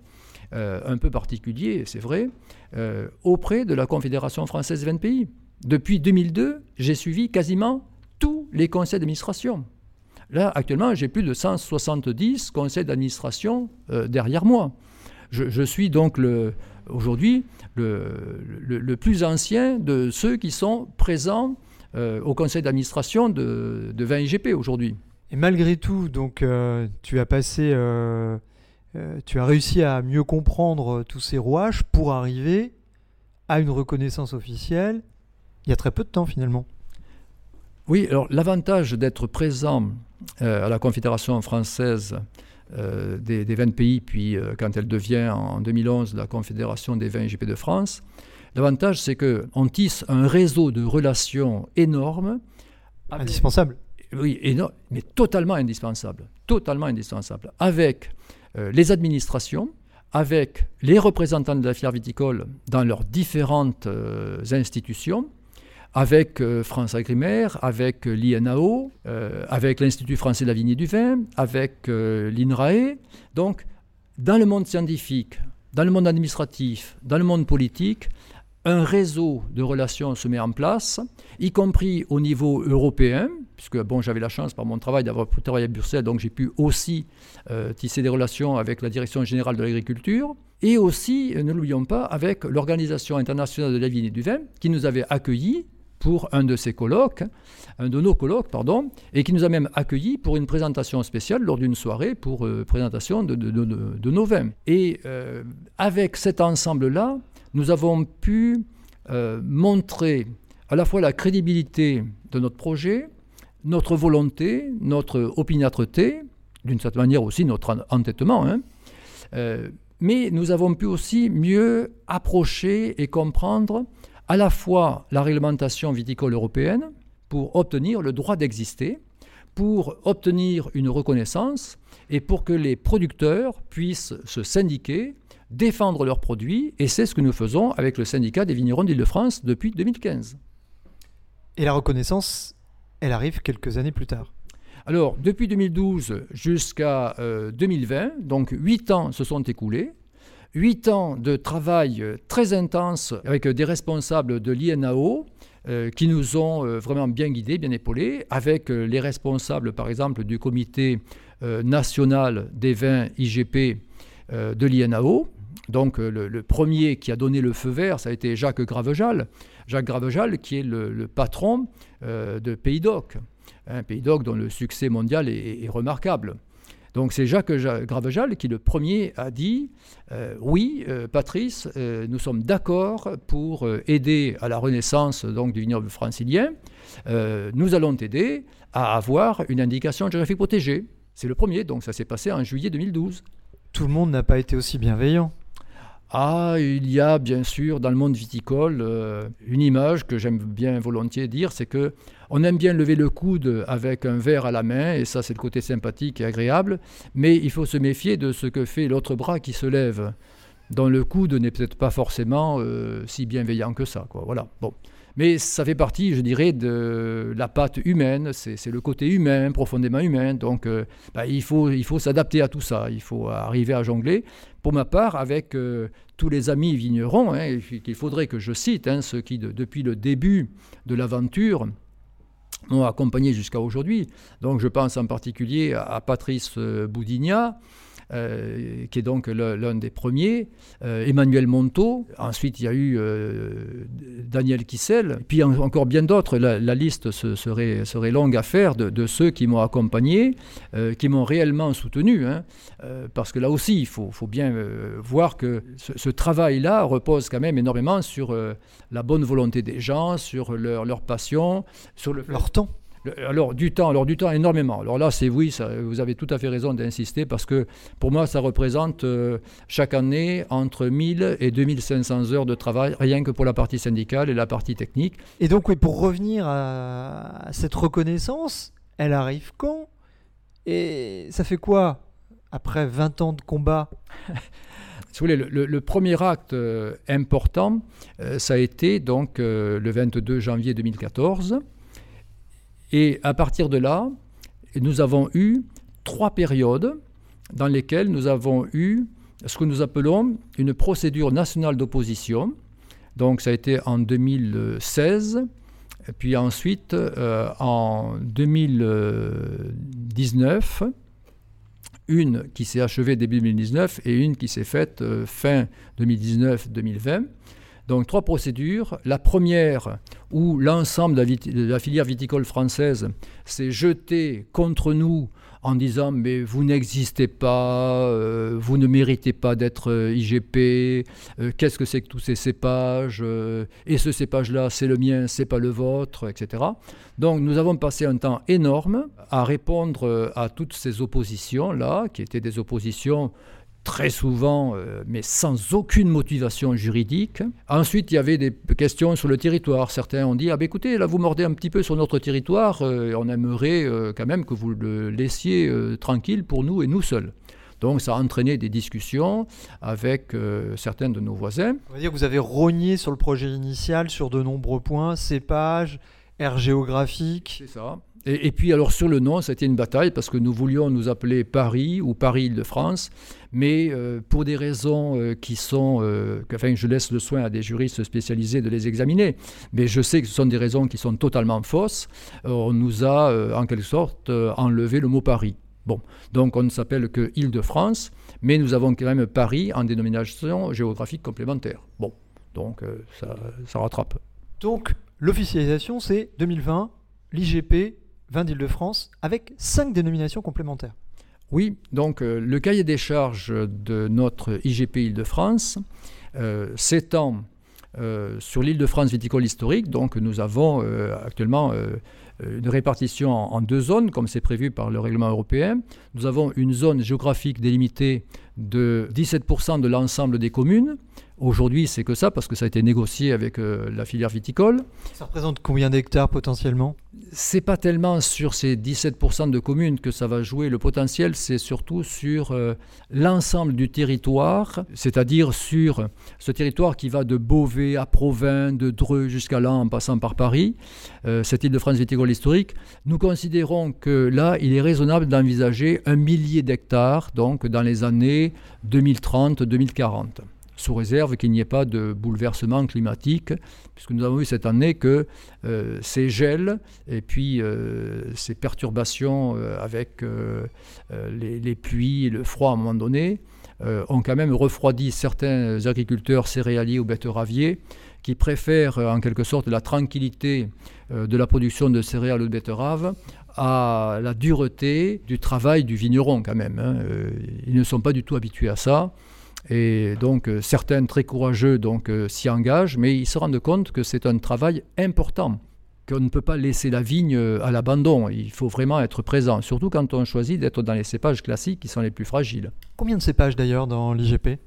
euh, un peu particulier, c'est vrai, euh, auprès de la Confédération française 20 pays. Depuis 2002, j'ai suivi quasiment tous les conseils d'administration. Là, actuellement, j'ai plus de 170 conseils d'administration euh, derrière moi. Je, suis donc aujourd'hui le, plus ancien de ceux qui sont présents au conseil d'administration de, de 20 IGP aujourd'hui. Et malgré tout, donc, euh, tu as passé, euh, euh, tu as réussi à mieux comprendre tous ces rouages pour arriver à une reconnaissance officielle. Il y a très peu de temps finalement. Oui, alors l'avantage d'être présent à la Confédération française des, des, 20 pays, puis quand elle devient en 2011 la Confédération des 20 GP de France, l'avantage c'est qu'on tisse un réseau de relations énorme. Indispensable oui, mais totalement indispensable, totalement indispensable, avec euh, les administrations, avec les représentants de la filière viticole dans leurs différentes euh, institutions, avec euh, France Agrimaire, avec l'INAO, avec l'Institut français de la vigne et du vin, avec l'INRAE. Donc, dans le monde scientifique, dans le monde administratif, dans le monde politique, un réseau de relations se met en place, y compris au niveau européen, puisque j'avais la chance par mon travail d'avoir travaillé à Bruxelles, donc j'ai pu aussi euh, tisser des relations avec la Direction générale de l'agriculture, et aussi, ne l'oublions pas, avec l'Organisation internationale de la vigne et du vin, qui nous avait accueillis pour un de colloques, nos colloques, pardon, et qui nous a même accueillis pour une présentation spéciale lors d'une soirée pour euh, présentation de, nos vins. Et euh, avec cet ensemble-là, nous avons pu euh, montrer à la fois la crédibilité de notre projet, notre volonté, notre opiniâtreté, d'une certaine manière aussi notre entêtement, hein. euh, mais nous avons pu aussi mieux approcher et comprendre à la fois la réglementation viticole européenne pour obtenir le droit d'exister, pour obtenir une reconnaissance et pour que les producteurs puissent se syndiquer défendre leurs produits, et c'est ce que nous faisons avec le syndicat des vignerons d'Île-de-France depuis 2015. Et la reconnaissance, elle arrive quelques années plus tard. Alors, depuis 2012 jusqu'à 2020, euh, donc 8 ans se sont écoulés. 8 ans de travail euh, très intense avec des responsables de l'INAO euh, qui nous ont vraiment bien guidés, bien épaulés, avec les responsables, par exemple, du comité national des vins IGP de l'INAO, donc euh, le, premier qui a donné le feu vert, ça a été Jacques Gravejal. Jacques Gravejal qui est le, patron euh, de Pays d'Oc. Un Pays d'Oc dont le succès mondial est, remarquable. Donc c'est Jacques Gravejal qui le premier a dit euh, oui Patrice nous sommes d'accord pour aider à la renaissance donc du vignoble francilien nous allons t'aider à avoir une indication géographique protégée c'est le premier donc ça s'est passé en juillet 2012 tout le monde n'a pas été aussi bienveillant ah, il y a bien sûr dans le monde viticole euh, une image que j'aime bien volontiers dire, c'est que on aime bien lever le coude avec un verre à la main, et ça c'est le côté sympathique et agréable, mais il faut se méfier de ce que fait l'autre bras qui se lève, dont le coude n'est peut-être pas forcément euh, si bienveillant que ça. Voilà. Bon. Mais ça fait partie, je dirais, de la patte humaine, c'est le côté humain, profondément humain. Donc euh, bah, il faut, il faut s'adapter à tout ça, il faut arriver à jongler. Pour ma part, avec euh, tous les amis vignerons, hein, qu'il faudrait que je cite, hein, ceux qui, depuis le début de l'aventure, m'ont accompagné jusqu'à aujourd'hui. Donc je pense en particulier à, Patrice euh, Boudigna, euh, qui est donc l'un des premiers, euh, Emmanuel Monteau, ensuite il y a eu euh, Daniel Kissel, puis encore bien d'autres, la, liste serait, longue à faire de, ceux qui m'ont accompagné, qui m'ont réellement soutenu, hein. parce que là aussi il faut, bien voir que ce, travail-là repose quand même énormément sur la bonne volonté des gens, sur leur, passion, sur le, leur temps alors du temps, alors du temps énormément. Alors là, c'est oui, ça, vous avez tout à fait raison d'insister parce que pour moi, ça représente euh, chaque année entre 1000 et 2500 heures de travail, rien que pour la partie syndicale et la partie technique. Et donc, oui, pour revenir à, cette reconnaissance, elle arrive quand? Et ça fait quoi après 20 ans de combat? Si vous voulez, le, premier acte euh, important, euh, ça a été donc le 22 janvier 2014. Et à partir de là, nous avons eu trois périodes dans lesquelles nous avons eu ce que nous appelons une procédure nationale d'opposition. Donc ça a été en 2016, puis ensuite euh, en 2019, une qui s'est achevée début 2019 et une qui s'est faite euh, fin 2019-2020. Donc trois procédures. La première, où l'ensemble de, la filière viticole française s'est jeté contre nous en disant mais vous n'existez pas, euh, vous ne méritez pas d'être euh, IGP, euh, qu'est-ce que c'est que tous ces cépages, et ce cépage-là c'est le mien, c'est pas le vôtre, etc. Donc nous avons passé un temps énorme à répondre à toutes ces oppositions-là, qui étaient des oppositions très souvent, euh, mais sans aucune motivation juridique. Ensuite, il y avait des questions sur le territoire. Certains ont dit Ah, ben écoutez, là, vous mordez un petit peu sur notre territoire, euh, on aimerait euh, quand même que vous le laissiez tranquille pour nous et nous seuls. Donc, ça a entraîné des discussions avec certains de nos voisins. On va dire que vous avez rogné sur le projet initial sur de nombreux points, cépages, aires géographiques. C'est ça. Et, puis alors sur le nom, c'était une bataille parce que nous voulions nous appeler Paris ou Paris-Île-de-France, mais euh, pour des raisons euh, qui sont, euh, enfin je laisse le soin à des juristes spécialisés de les examiner, mais je sais que ce sont des raisons qui sont totalement fausses. on nous a en quelque sorte enlevé le mot Paris. Bon, donc on ne s'appelle que Île-de-France, mais nous avons quand même Paris en dénomination géographique complémentaire. Bon, donc ça, ça rattrape. Donc l'officialisation c'est 2020, l'IGP vin d'Île-de-France avec cinq dénominations complémentaires. Oui, donc euh, le cahier des charges de notre IGP Île-de-France euh, s'étend euh, sur l'île de France viticole historique. Donc nous avons actuellement une répartition en, deux zones, comme c'est prévu par le règlement européen. Nous avons une zone géographique délimitée de 17% de l'ensemble des communes. Aujourd'hui, c'est que ça, parce que ça a été négocié avec euh, la filière viticole. Ça représente combien d'hectares potentiellement? C'est pas tellement sur ces 17% de communes que ça va jouer. Le potentiel, c'est surtout sur euh, l'ensemble du territoire, c'est-à-dire sur ce territoire qui va de Beauvais à Provins, de Dreux jusqu'à là, en passant par Paris, euh, cette île de France viticole historique. Nous considérons que là, il est raisonnable d'envisager un millier d'hectares, donc dans les années 2030-2040 sous réserve qu'il n'y ait pas de bouleversement climatique, puisque nous avons vu cette année que euh, ces gels et puis euh, ces perturbations euh, avec les, pluies et le froid à un moment donné ont quand même refroidi certains agriculteurs céréaliers ou betteraviers qui préfèrent en quelque sorte la tranquillité de la production de céréales ou de betteraves à la dureté du travail du vigneron quand même. Hein. Ils ne sont pas du tout habitués à ça. Et donc euh, certains très courageux donc euh, s'y engagent, mais ils se rendent compte que c'est un travail important, qu'on ne peut pas laisser la vigne euh, à l'abandon. Il faut vraiment être présent, surtout quand on choisit d'être dans les cépages classiques qui sont les plus fragiles. Combien de cépages d'ailleurs dans l'IGP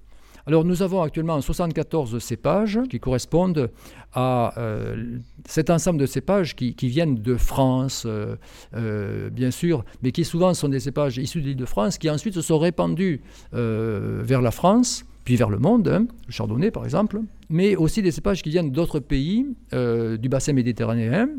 alors nous avons actuellement 74 cépages qui correspondent à euh, cet ensemble de cépages qui, viennent de France, euh, euh, bien sûr, mais qui souvent sont des cépages issus de l'île de France, qui ensuite se sont répandus vers la France puis vers le monde, hein, le chardonnay par exemple, mais aussi des cépages qui viennent d'autres pays du bassin méditerranéen,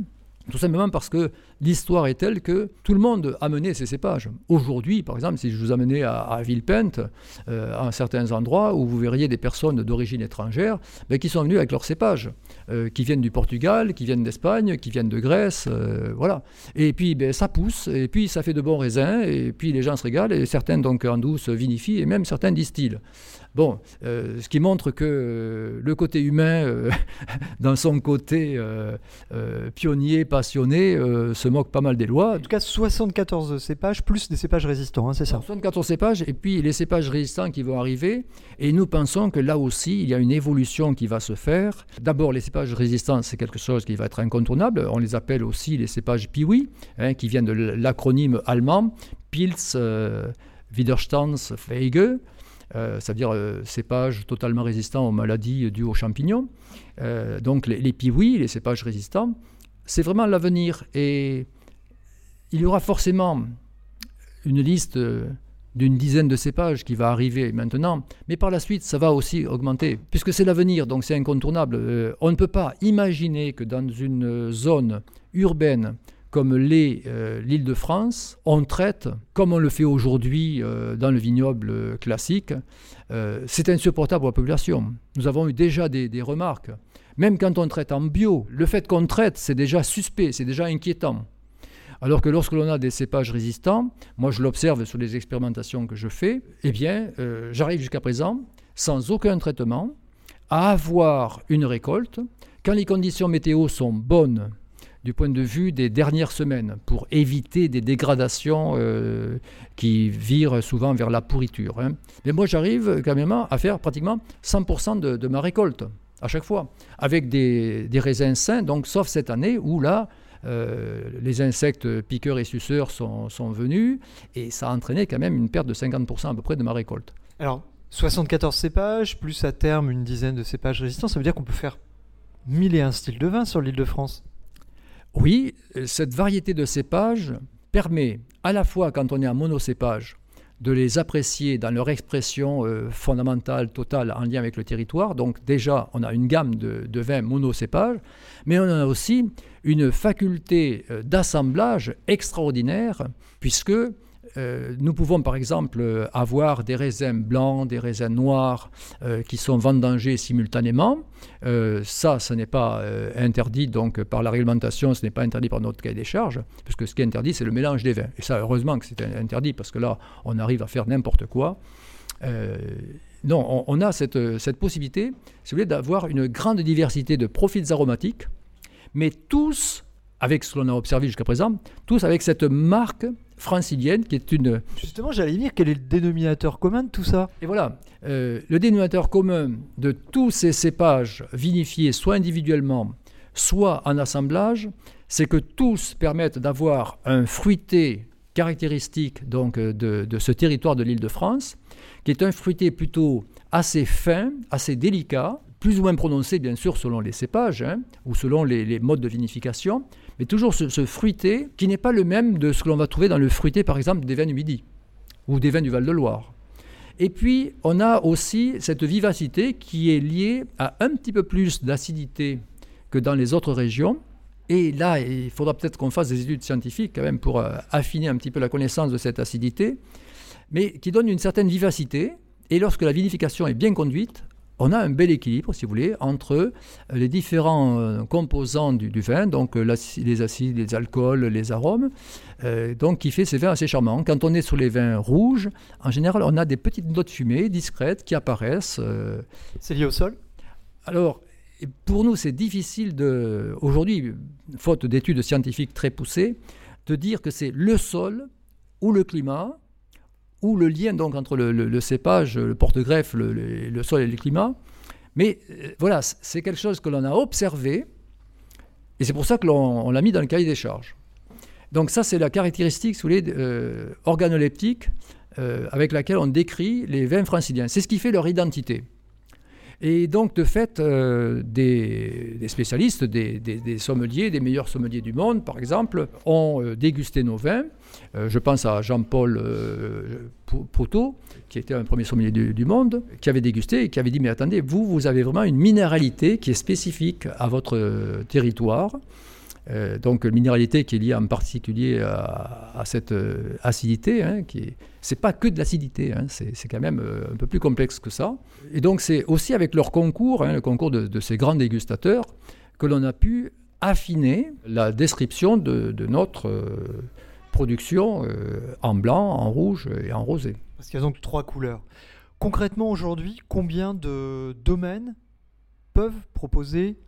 tout simplement parce que l'histoire est telle que tout le monde a ses cépages. Aujourd'hui, par exemple, si je vous amenais à, à Villepinte, euh, à certains endroits où vous verriez des personnes d'origine étrangère ben, qui sont venues avec leurs cépages, euh, qui viennent du Portugal, qui viennent d'Espagne, qui viennent de Grèce, euh, voilà. Et puis ben, ça pousse, et puis ça fait de bons raisins, et puis les gens se régalent, et certains donc en douce vinifient, et même certains distillent. Bon, euh, ce qui montre que euh, le côté humain, euh, dans son côté pionnier, passionné, se moque pas mal des lois. En tout cas, 74 cépages, plus des cépages résistants, hein, c'est ça? 74 cépages, et puis les cépages résistants qui vont arriver. Et nous pensons que là aussi, il y a une évolution qui va se faire. D'abord, les cépages résistants, c'est quelque chose qui va être incontournable. On les appelle aussi les cépages Piwi, hein, qui viennent de l'acronyme allemand Pils Widerstandsfähige. Euh, c'est-à-dire euh, cépages totalement résistants aux maladies dues aux champignons. Euh, donc les, les les cépages résistants, c'est vraiment l'avenir. Et il y aura forcément une liste d'une dizaine de cépages qui va arriver maintenant, mais par la suite, ça va aussi augmenter, puisque c'est l'avenir, donc c'est incontournable. on ne peut pas imaginer que dans une zone urbaine comme l'est euh, l'île de France, on traite, comme on le fait aujourd'hui euh, dans le vignoble classique, euh, c'est insupportable pour la population. Nous avons eu déjà des, des remarques. Même quand on traite en bio, le fait qu'on traite, c'est déjà suspect, c'est déjà inquiétant. Alors que lorsque l'on a des cépages résistants, moi je l'observe sur les expérimentations que je fais, eh bien, j'arrive jusqu'à présent, sans aucun traitement, à avoir une récolte. Quand les conditions météo sont bonnes, du point de vue des dernières semaines, pour éviter des dégradations euh, qui virent souvent vers la pourriture. Hein. Mais moi, j'arrive quand même à faire pratiquement 100% de, ma récolte à chaque fois, avec des, raisins sains, donc sauf cette année où là, euh, les insectes piqueurs et suceurs sont, sont, venus, et ça a entraîné quand même une perte de 50% à peu près de ma récolte. Alors, 74 cépages, plus à terme une dizaine de cépages résistants, ça veut dire qu'on peut faire mille et un styles de vin sur l'île de France. Oui, cette variété de cépages permet à la fois quand on est en monocépage de les apprécier dans leur expression euh, fondamentale, totale, en lien avec le territoire. Donc déjà, on a une gamme de, de vins monocépages, mais on a aussi une faculté euh, d'assemblage extraordinaire, puisque euh, nous pouvons par exemple euh, avoir des raisins blancs, des raisins noirs euh, qui sont vendangés simultanément. Ça, ce n'est pas interdit donc par la réglementation, ce n'est pas interdit par notre cahier des charges, puisque ce qui est interdit, c'est le mélange des vins. Et ça, heureusement que c'est interdit, parce que là, on arrive à faire n'importe quoi. Non, on, a cette, cette possibilité, si vous voulez, d'avoir une grande diversité de profils aromatiques, mais tous, avec ce que l'on a observé jusqu'à présent, tous avec cette marque francilienne qui est une, Justement, j'allais dire quel est le dénominateur commun de tout ça? Et voilà, euh, le dénominateur commun de tous ces cépages vinifiés, soit individuellement, soit en assemblage, c'est que tous permettent d'avoir un fruité caractéristique donc, euh, de, de ce territoire de l'île de France, qui est un fruité plutôt assez fin, assez délicat, plus ou moins prononcé bien sûr selon les cépages hein, ou selon les, modes de vinification, mais toujours ce, ce fruité qui n'est pas le même de ce que l'on va trouver dans le fruité par exemple des vins du Midi ou des vins du Val-de-Loire. Et puis, on a aussi cette vivacité qui est liée à un petit peu plus d'acidité que dans les autres régions. Et là, il faudra peut-être qu'on fasse des études scientifiques quand même pour euh, affiner un petit peu la connaissance de cette acidité, mais qui donne une certaine vivacité. Et lorsque la vinification est bien conduite, on a un bel équilibre, si vous voulez, entre euh, les différents euh, composants du, du vin, donc euh, les acides, les alcools, les arômes, euh, donc qui fait ces vins assez charmants. Quand on est sur les vins rouges, en général, on a des petites notes fumées discrètes qui apparaissent. C'est lié au sol? Alors, pour nous, c'est difficile de, aujourd'hui, faute d'études scientifiques très poussées, de dire que c'est le sol ou le climat ou le lien donc entre le, cépage, le porte-greffe, le, sol et le climat. Mais euh, voilà, c'est quelque chose que l'on a observé et c'est pour ça que l'on on l'a mis dans le cahier des charges. Donc ça, c'est la caractéristique, voulez, euh, organoleptique euh, avec laquelle on décrit les vins franciliens. C'est ce qui fait leur identité. Et donc, de fait, euh, des, spécialistes, des, sommeliers, des meilleurs sommeliers du monde, par exemple, ont euh, dégusté nos vins. Euh, je pense à Jean-Paul Poutot, qui était un premier sommelier du, du monde, qui avait dégusté et qui avait dit, mais attendez, vous, vous avez vraiment une minéralité qui est spécifique à votre territoire. Donc, une minéralité qui est liée en particulier à, cette acidité, hein, qui est, c'est pas que de l'acidité, hein, c'est, quand même euh, un peu plus complexe que ça. Et donc, c'est aussi avec leur concours, hein, le concours de, ces grands dégustateurs, que l'on a pu affiner la description de, notre euh, production euh, en blanc, en rouge et en rosé. Parce qu'il y a donc trois couleurs. Concrètement, aujourd'hui, combien de domaines peuvent proposer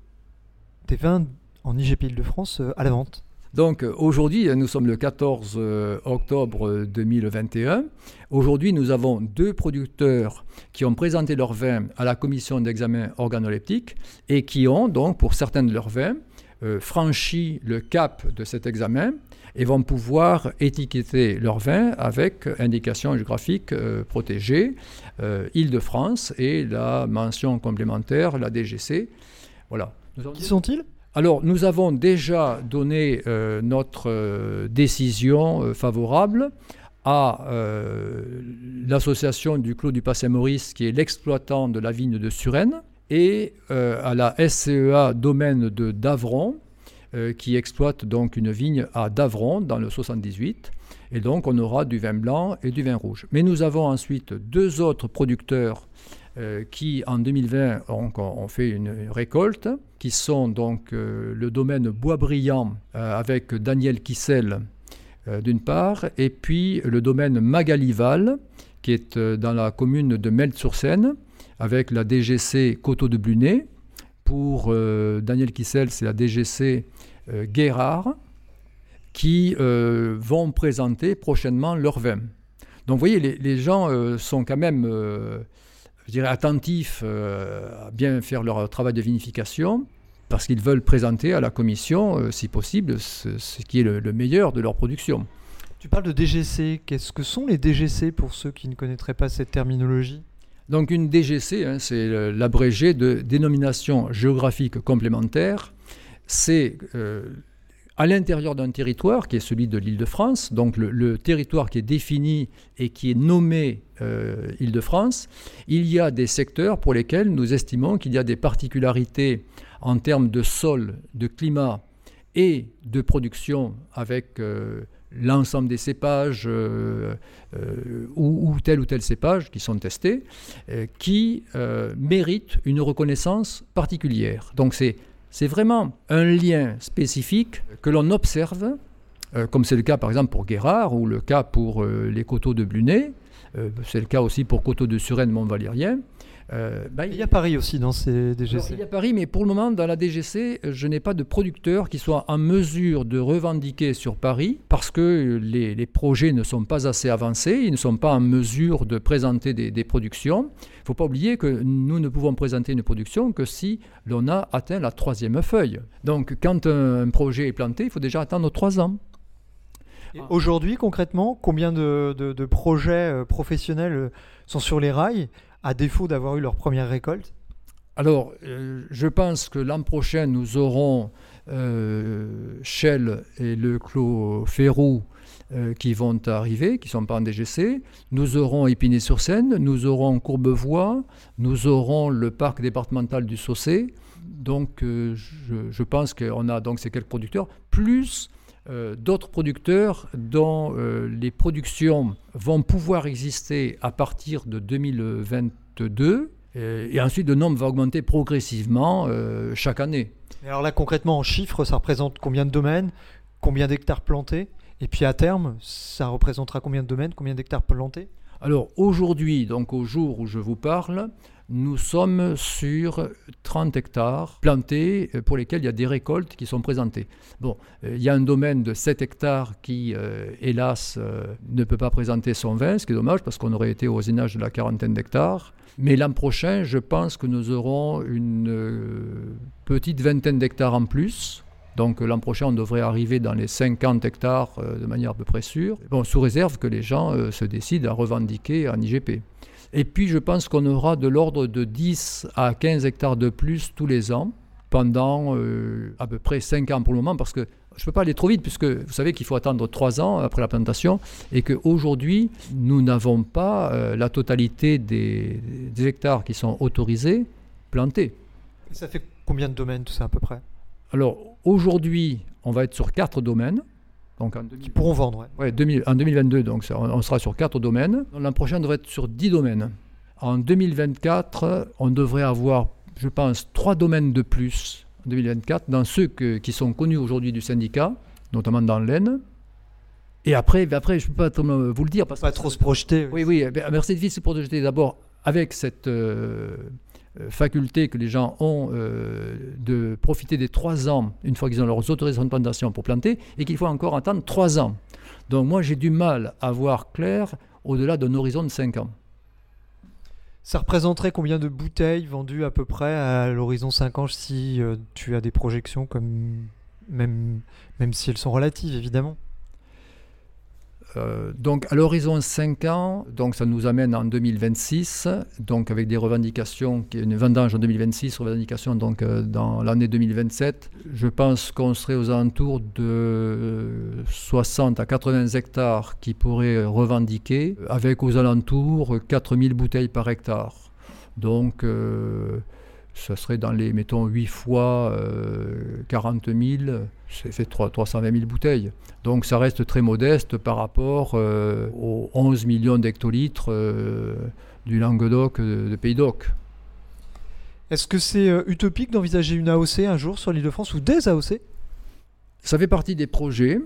des vins en IGP Île-de-France à la vente? Donc euh, aujourd'hui, nous sommes le 14 euh, octobre 2021. Aujourd'hui, nous avons deux producteurs qui ont présenté leurs vins à la commission d'examen organoleptique et qui ont donc, pour certains de leurs vins, euh, franchi le cap de cet examen et vont pouvoir étiqueter leurs vins avec indication géographique euh, protégée, euh, Île-de-France et la mention complémentaire, la DGC. Voilà. Qui sont-ils? Alors, nous avons déjà donné euh, notre euh, décision euh, favorable à l'association du Clos du Passé-Maurice, qui est l'exploitant de la vigne de Suresnes, et à la SCEA Domaine de Davron, qui exploite donc une vigne à Davron, dans le 78. Et donc, on aura du vin blanc et du vin rouge. Mais nous avons ensuite deux autres producteurs euh, qui, en 2020, ont, fait une récolte, qui sont donc euh, le domaine Boisbriand euh, avec Daniel Kissel d'une part, et puis le domaine Magalival, qui est dans la commune de Melt-sur-Seine, avec la DGC Coteau de Blunay. Pour Daniel Kissel, c'est la DGC Guérard, qui vont présenter prochainement leur vin. Donc vous voyez, les, gens sont quand même je dirais, attentifs euh, à bien faire leur travail de vinification, parce qu'ils veulent présenter à la commission, euh, si possible, ce, ce qui est le, le meilleur de leur production. Tu parles de DGC. Qu'est-ce que sont les DGC pour ceux qui ne connaîtraient pas cette terminologie? Donc une DGC, hein, c'est l'abrégé de dénomination géographique complémentaire. C'est euh, à l'intérieur d'un territoire qui est celui de l'Île-de-France, donc le, territoire qui est défini et qui est nommé euh, Île-de-France, il y a des secteurs pour lesquels nous estimons qu'il y a des particularités en termes de sol, de climat et de production avec euh, l'ensemble des cépages euh, ou, ou, tel ou tel cépage qui sont testés, qui méritent une reconnaissance particulière. Donc c'est c'est vraiment un lien spécifique que l'on observe, euh, comme c'est le cas par exemple pour Guérard ou le cas pour euh, les coteaux de Blunay, euh, c'est le cas aussi pour coteaux de Suresnes, Mont-Valérien. Euh, bah, il y a Paris aussi dans ces DGC. il y a Paris, mais pour le moment, dans la DGC, je n'ai pas de producteur qui soit en mesure de revendiquer sur Paris parce que les, les projets ne sont pas assez avancés, ils ne sont pas en mesure de présenter des, des productions. Il ne faut pas oublier que nous ne pouvons présenter une production que si l'on a atteint la troisième feuille. Donc, quand un, projet est planté, il faut déjà attendre trois ans. Aujourd'hui, concrètement, combien de, de, de projets euh, professionnels euh, sont sur les rails? À défaut d'avoir eu leur première récolte Alors, euh, je pense que l'an prochain, nous aurons euh, Shell et le Clos Ferrou euh, qui vont arriver, qui ne sont pas en DGC. Nous aurons Épinay-sur-Seine, nous aurons Courbevoie, nous aurons le parc départemental du Saucé. Donc, je, pense qu'on a donc ces quelques producteurs, plus d'autres producteurs dont les productions vont pouvoir exister à partir de 2022. Et, ensuite, le nombre va augmenter progressivement euh, chaque année. Et alors là, concrètement, en chiffres, ça représente combien de domaines Combien d'hectares plantés? Et puis à terme, ça représentera combien de domaines Combien d'hectares plantés? Alors aujourd'hui, donc au jour où je vous parle, nous sommes sur 30 hectares plantés euh, pour lesquels il y a des récoltes qui sont présentées. Bon, euh, il y a un domaine de 7 hectares qui, euh, hélas, ne peut pas présenter son vin, ce qui est dommage parce qu'on aurait été au voisinage de la quarantaine d'hectares. Mais l'an prochain, je pense que nous aurons une petite vingtaine d'hectares en plus. Donc l'an prochain, on devrait arriver dans les 50 hectares de manière à peu près sûre. Sous réserve que les gens se décident à revendiquer en IGP. Et puis je pense qu'on aura de l'ordre de 10 à 15 hectares de plus tous les ans pendant euh, à peu près 5 ans pour le moment parce que je ne peux pas aller trop vite puisque vous savez qu'il faut attendre 3 ans après la plantation et qu'aujourd'hui nous n'avons pas euh, la totalité des, des, hectares qui sont autorisés plantés. Et ça fait combien de domaines tout ça à peu près? Alors aujourd'hui on va être sur 4 domaines. Donc en qui pourront vendre. Ouais. en 2022, donc on sera sur quatre domaines. L'an prochain, on devrait être sur 10 domaines. En 2024, on devrait avoir, je pense, trois domaines de plus en 2024 dans ceux qui sont connus aujourd'hui du syndicat, notamment dans l'Aisne. Et après, après je ne peux pas vous le dire. Parce pas trop se projeter. Oui, oui. Merci de se projeter d'abord avec cette euh, faculté que les gens ont euh, de profiter des trois ans, une fois qu'ils ont leurs autorisations de plantation pour planter, et qu'il faut encore attendre trois ans. Donc moi, j'ai du mal à voir clair au-delà d'un horizon de cinq ans. Ça représenterait combien de bouteilles vendues à peu près à l'horizon 5 ans si euh, tu as des projections comme même, même si elles sont relatives évidemment? Euh, donc à l'horizon 5 ans, donc ça nous amène en 2026, donc avec des revendications, une vendange en 2026, revendications donc euh, dans l'année 2027. Je pense qu'on serait aux alentours de 60 à 80 hectares qui pourraient revendiquer, avec aux alentours 4000 bouteilles par hectare. Donc euh, ce serait dans les, mettons, 8 fois 40 000, c'est fait 320 000 bouteilles. Donc ça reste très modeste par rapport euh, aux 11 millions d'hectolitres euh, du Languedoc de, Pays d'Oc. Est-ce que c'est euh, utopique d'envisager une AOC un jour sur l'île de France ou des AOC Ça fait partie des projets.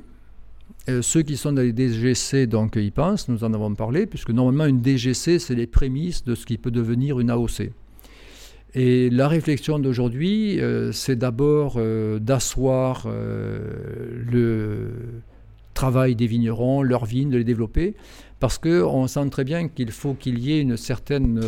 ceux qui sont dans les DGC donc, y pensent, nous en avons parlé, puisque normalement une DGC, c'est les prémices de ce qui peut devenir une AOC. Et la réflexion d'aujourd'hui, euh, c'est d'abord euh, d'asseoir euh, le travail des vignerons, leurs vignes, de les développer, parce qu'on sent très bien qu'il faut qu'il y ait une certaine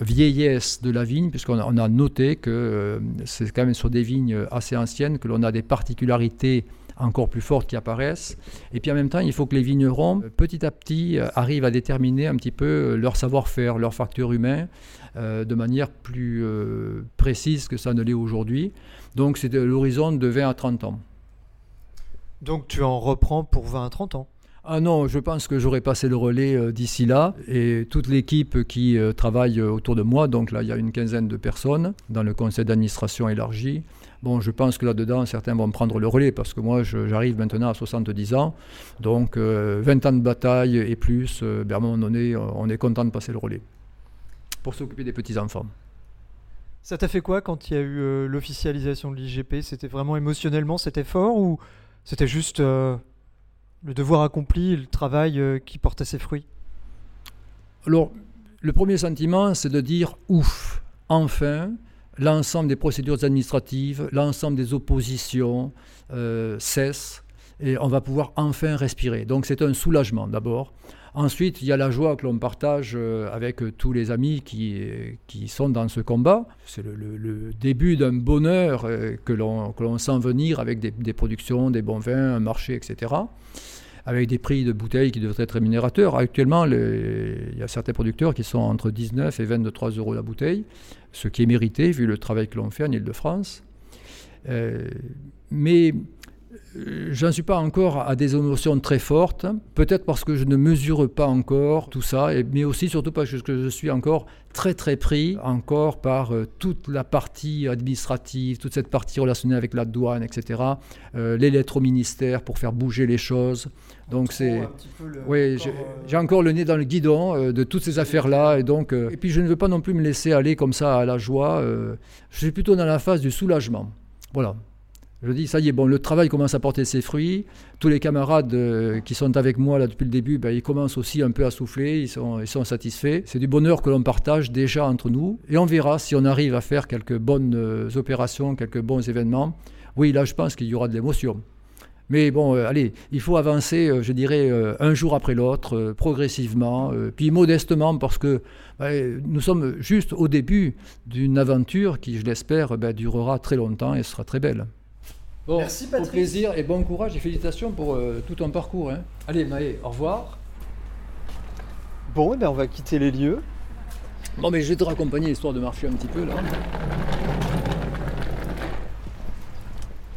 vieillesse de la vigne, puisqu'on a, a, noté que c'est quand même sur des vignes assez anciennes que l'on a des particularités encore plus fortes qui apparaissent. Et puis en même temps, il faut que les vignerons, petit à petit, euh, arrivent à déterminer un petit peu euh, leur savoir-faire, leur facteur humain, euh, de manière plus euh, précise que ça ne l'est aujourd'hui. Donc c'est l'horizon de 20 à 30 ans. Donc tu en reprends pour 20 à 30 ans? Ah non, je pense que j'aurai passé le relais euh, d'ici là. Et toute l'équipe qui euh, travaille euh, autour de moi, donc là il y a une quinzaine de personnes dans le conseil d'administration élargi. Bon, je pense que là-dedans, certains vont prendre le relais parce que moi j'arrive maintenant à 70 ans. Donc euh, 20 ans de bataille et plus, euh, ben, à un moment donné, euh, on est content de passer le relais pour s'occuper des petits-enfants. Ça t'a fait quoi quand il y a eu euh, l'officialisation de l'IGP C'était vraiment émotionnellement, c'était fort ou c'était juste euh, le devoir accompli, le travail euh, qui portait ses fruits? Alors, le premier sentiment, c'est de dire ouf, enfin, l'ensemble des procédures administratives, l'ensemble des oppositions euh, cessent et on va pouvoir enfin respirer. Donc, c'est un soulagement d'abord. Ensuite, il y a la joie que l'on partage euh, avec tous les amis qui, qui sont dans ce combat. C'est le, début d'un bonheur euh, que l'on sent venir avec des productions, des bons vins, un marché, etc avec des prix de bouteilles qui devraient être rémunérateurs. Actuellement, il y a certains producteurs qui sont entre 19 et 23 euros la bouteille, ce qui est mérité vu le travail que l'on fait en Ile-de-France. Euh, mais j'en suis pas encore à des émotions très fortes, peut-être parce que je ne mesure pas encore tout ça, mais aussi surtout parce que je suis encore très très pris encore par euh, toute la partie administrative, toute cette partie relationnelle avec la douane, etc. euh, les lettres au ministère pour faire bouger les choses. Donc c'est oui, j'ai- j'ai encore le nez dans le guidon euh, de toutes ces affaires-là. Et, donc, euh, et puis je ne veux pas non plus me laisser aller comme ça à la joie. euh, je suis plutôt dans la phase du soulagement. Voilà. Je dis, ça y est, bon, le travail commence à porter ses fruits. Tous les camarades euh, qui sont avec moi là depuis le début, ben, ils commencent aussi un peu à souffler, ils sont, satisfaits. C'est du bonheur que l'on partage déjà entre nous. Et on verra si on arrive à faire quelques bonnes euh, opérations, quelques bons événements. Oui, là, je pense qu'il y aura de l'émotion. Mais bon, euh, allez, il faut avancer, je dirais, un jour après l'autre, progressivement, puis modestement, parce que ben, nous sommes juste au début d'une aventure qui, je l'espère, ben, durera très longtemps et sera très belle. Bon, Merci, au Patrice. plaisir et bon courage et félicitations pour euh, tout ton parcours. hein. Allez, Maë, au revoir. Bon, eh ben, on va quitter les lieux. Bon, mais je vais te raccompagner histoire de marcher un petit peu là.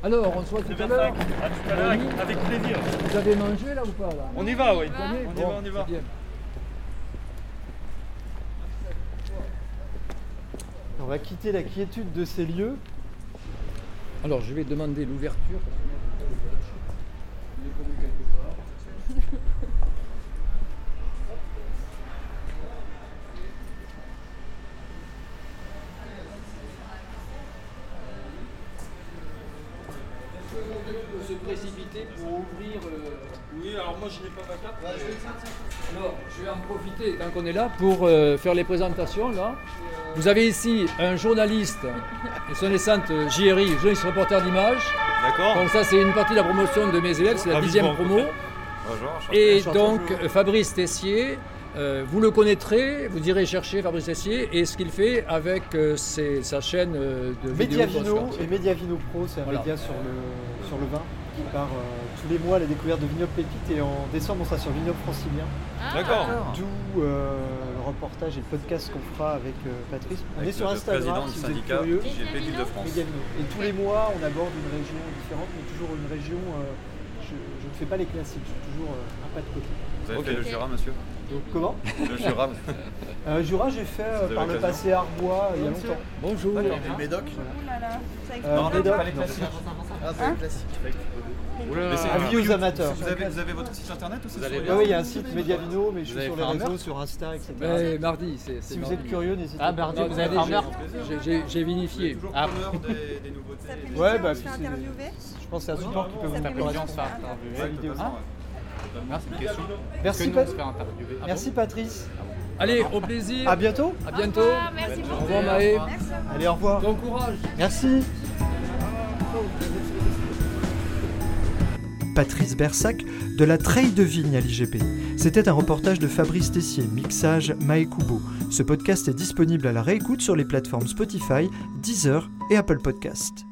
Alors, on se voit tout à l'heure. À tout à l'heure, avec, avec plaisir. Vous avez mangé là ou pas là? On y va, oui. On y va, on y va. On va quitter la quiétude de ces lieux. Alors, je vais demander l'ouverture. se précipiter pour ouvrir. Oui, alors moi je n'ai pas ma carte. Alors, je vais en profiter tant qu'on est là pour euh, faire les présentations. Là. Vous avez ici un journaliste et son naissante JRI, journaliste reporter d'image. D'accord. Donc ça, c'est une partie de la promotion de mes élèves, c'est la de dixième promo. Bonjour. Et donc, euh, Fabrice Tessier, euh, vous le connaîtrez, vous irez chercher Fabrice Tessier et ce qu'il fait avec euh, ses- sa chaîne euh, de vidéos. Mediavino et Mediavino Pro, c'est un Voilà. média sur le, sur le vin qui part euh, tous les mois à la découverte de vignobles pépites et en décembre on sera sur Vignoble Francilien. D'accord. D'où euh, le reportage et le podcast qu'on fera avec euh, Patrice. On est sur Instagram si vous êtes curieux. D'Île-de-France. Mediavino. Et tous les mois on aborde une région différente, mais toujours une région. euh, je, je ne fais pas les classiques, je suis toujours euh, un pas de côté. Vous avez Ok. fait le Jura, monsieur? Donc comment Le Jura. Euh, Jura, j'ai fait euh, Vous par le passé Arbois euh, il y a longtemps. Bonjour. Et le Médoc. Euh, Non, Médoc, pas les non. classiques. Mais c'est- Avis aux amateurs. Vous avez, vous avez votre site internet ou c'est sur les- Ah oui, il y a un site Mediavino, mais je suis sur les réseaux, sur Insta, etc. Mais mardi, c'est c'est Si vous êtes curieux, n'hésitez Ah, pas. mardi, vous avez j'ai- j'ai- J'ai vinifié. Toujours preneur des, des nouveautés. Ouais, bah, je puis c'est- pense que c'est un support qui peut vous vidéo. Merci. Pat- Merci Patrice. Allez, au plaisir. À bientôt. À bientôt. Merci Au beaucoup. revoir Maë. Allez, au revoir. Bon courage. Merci. Patrice Bersac de la Treille de Vigne à l'IGP. C'était un reportage de Fabrice Tessier, mixage Mae Kubo. Ce podcast est disponible à la réécoute sur les plateformes Spotify, Deezer et Apple Podcast.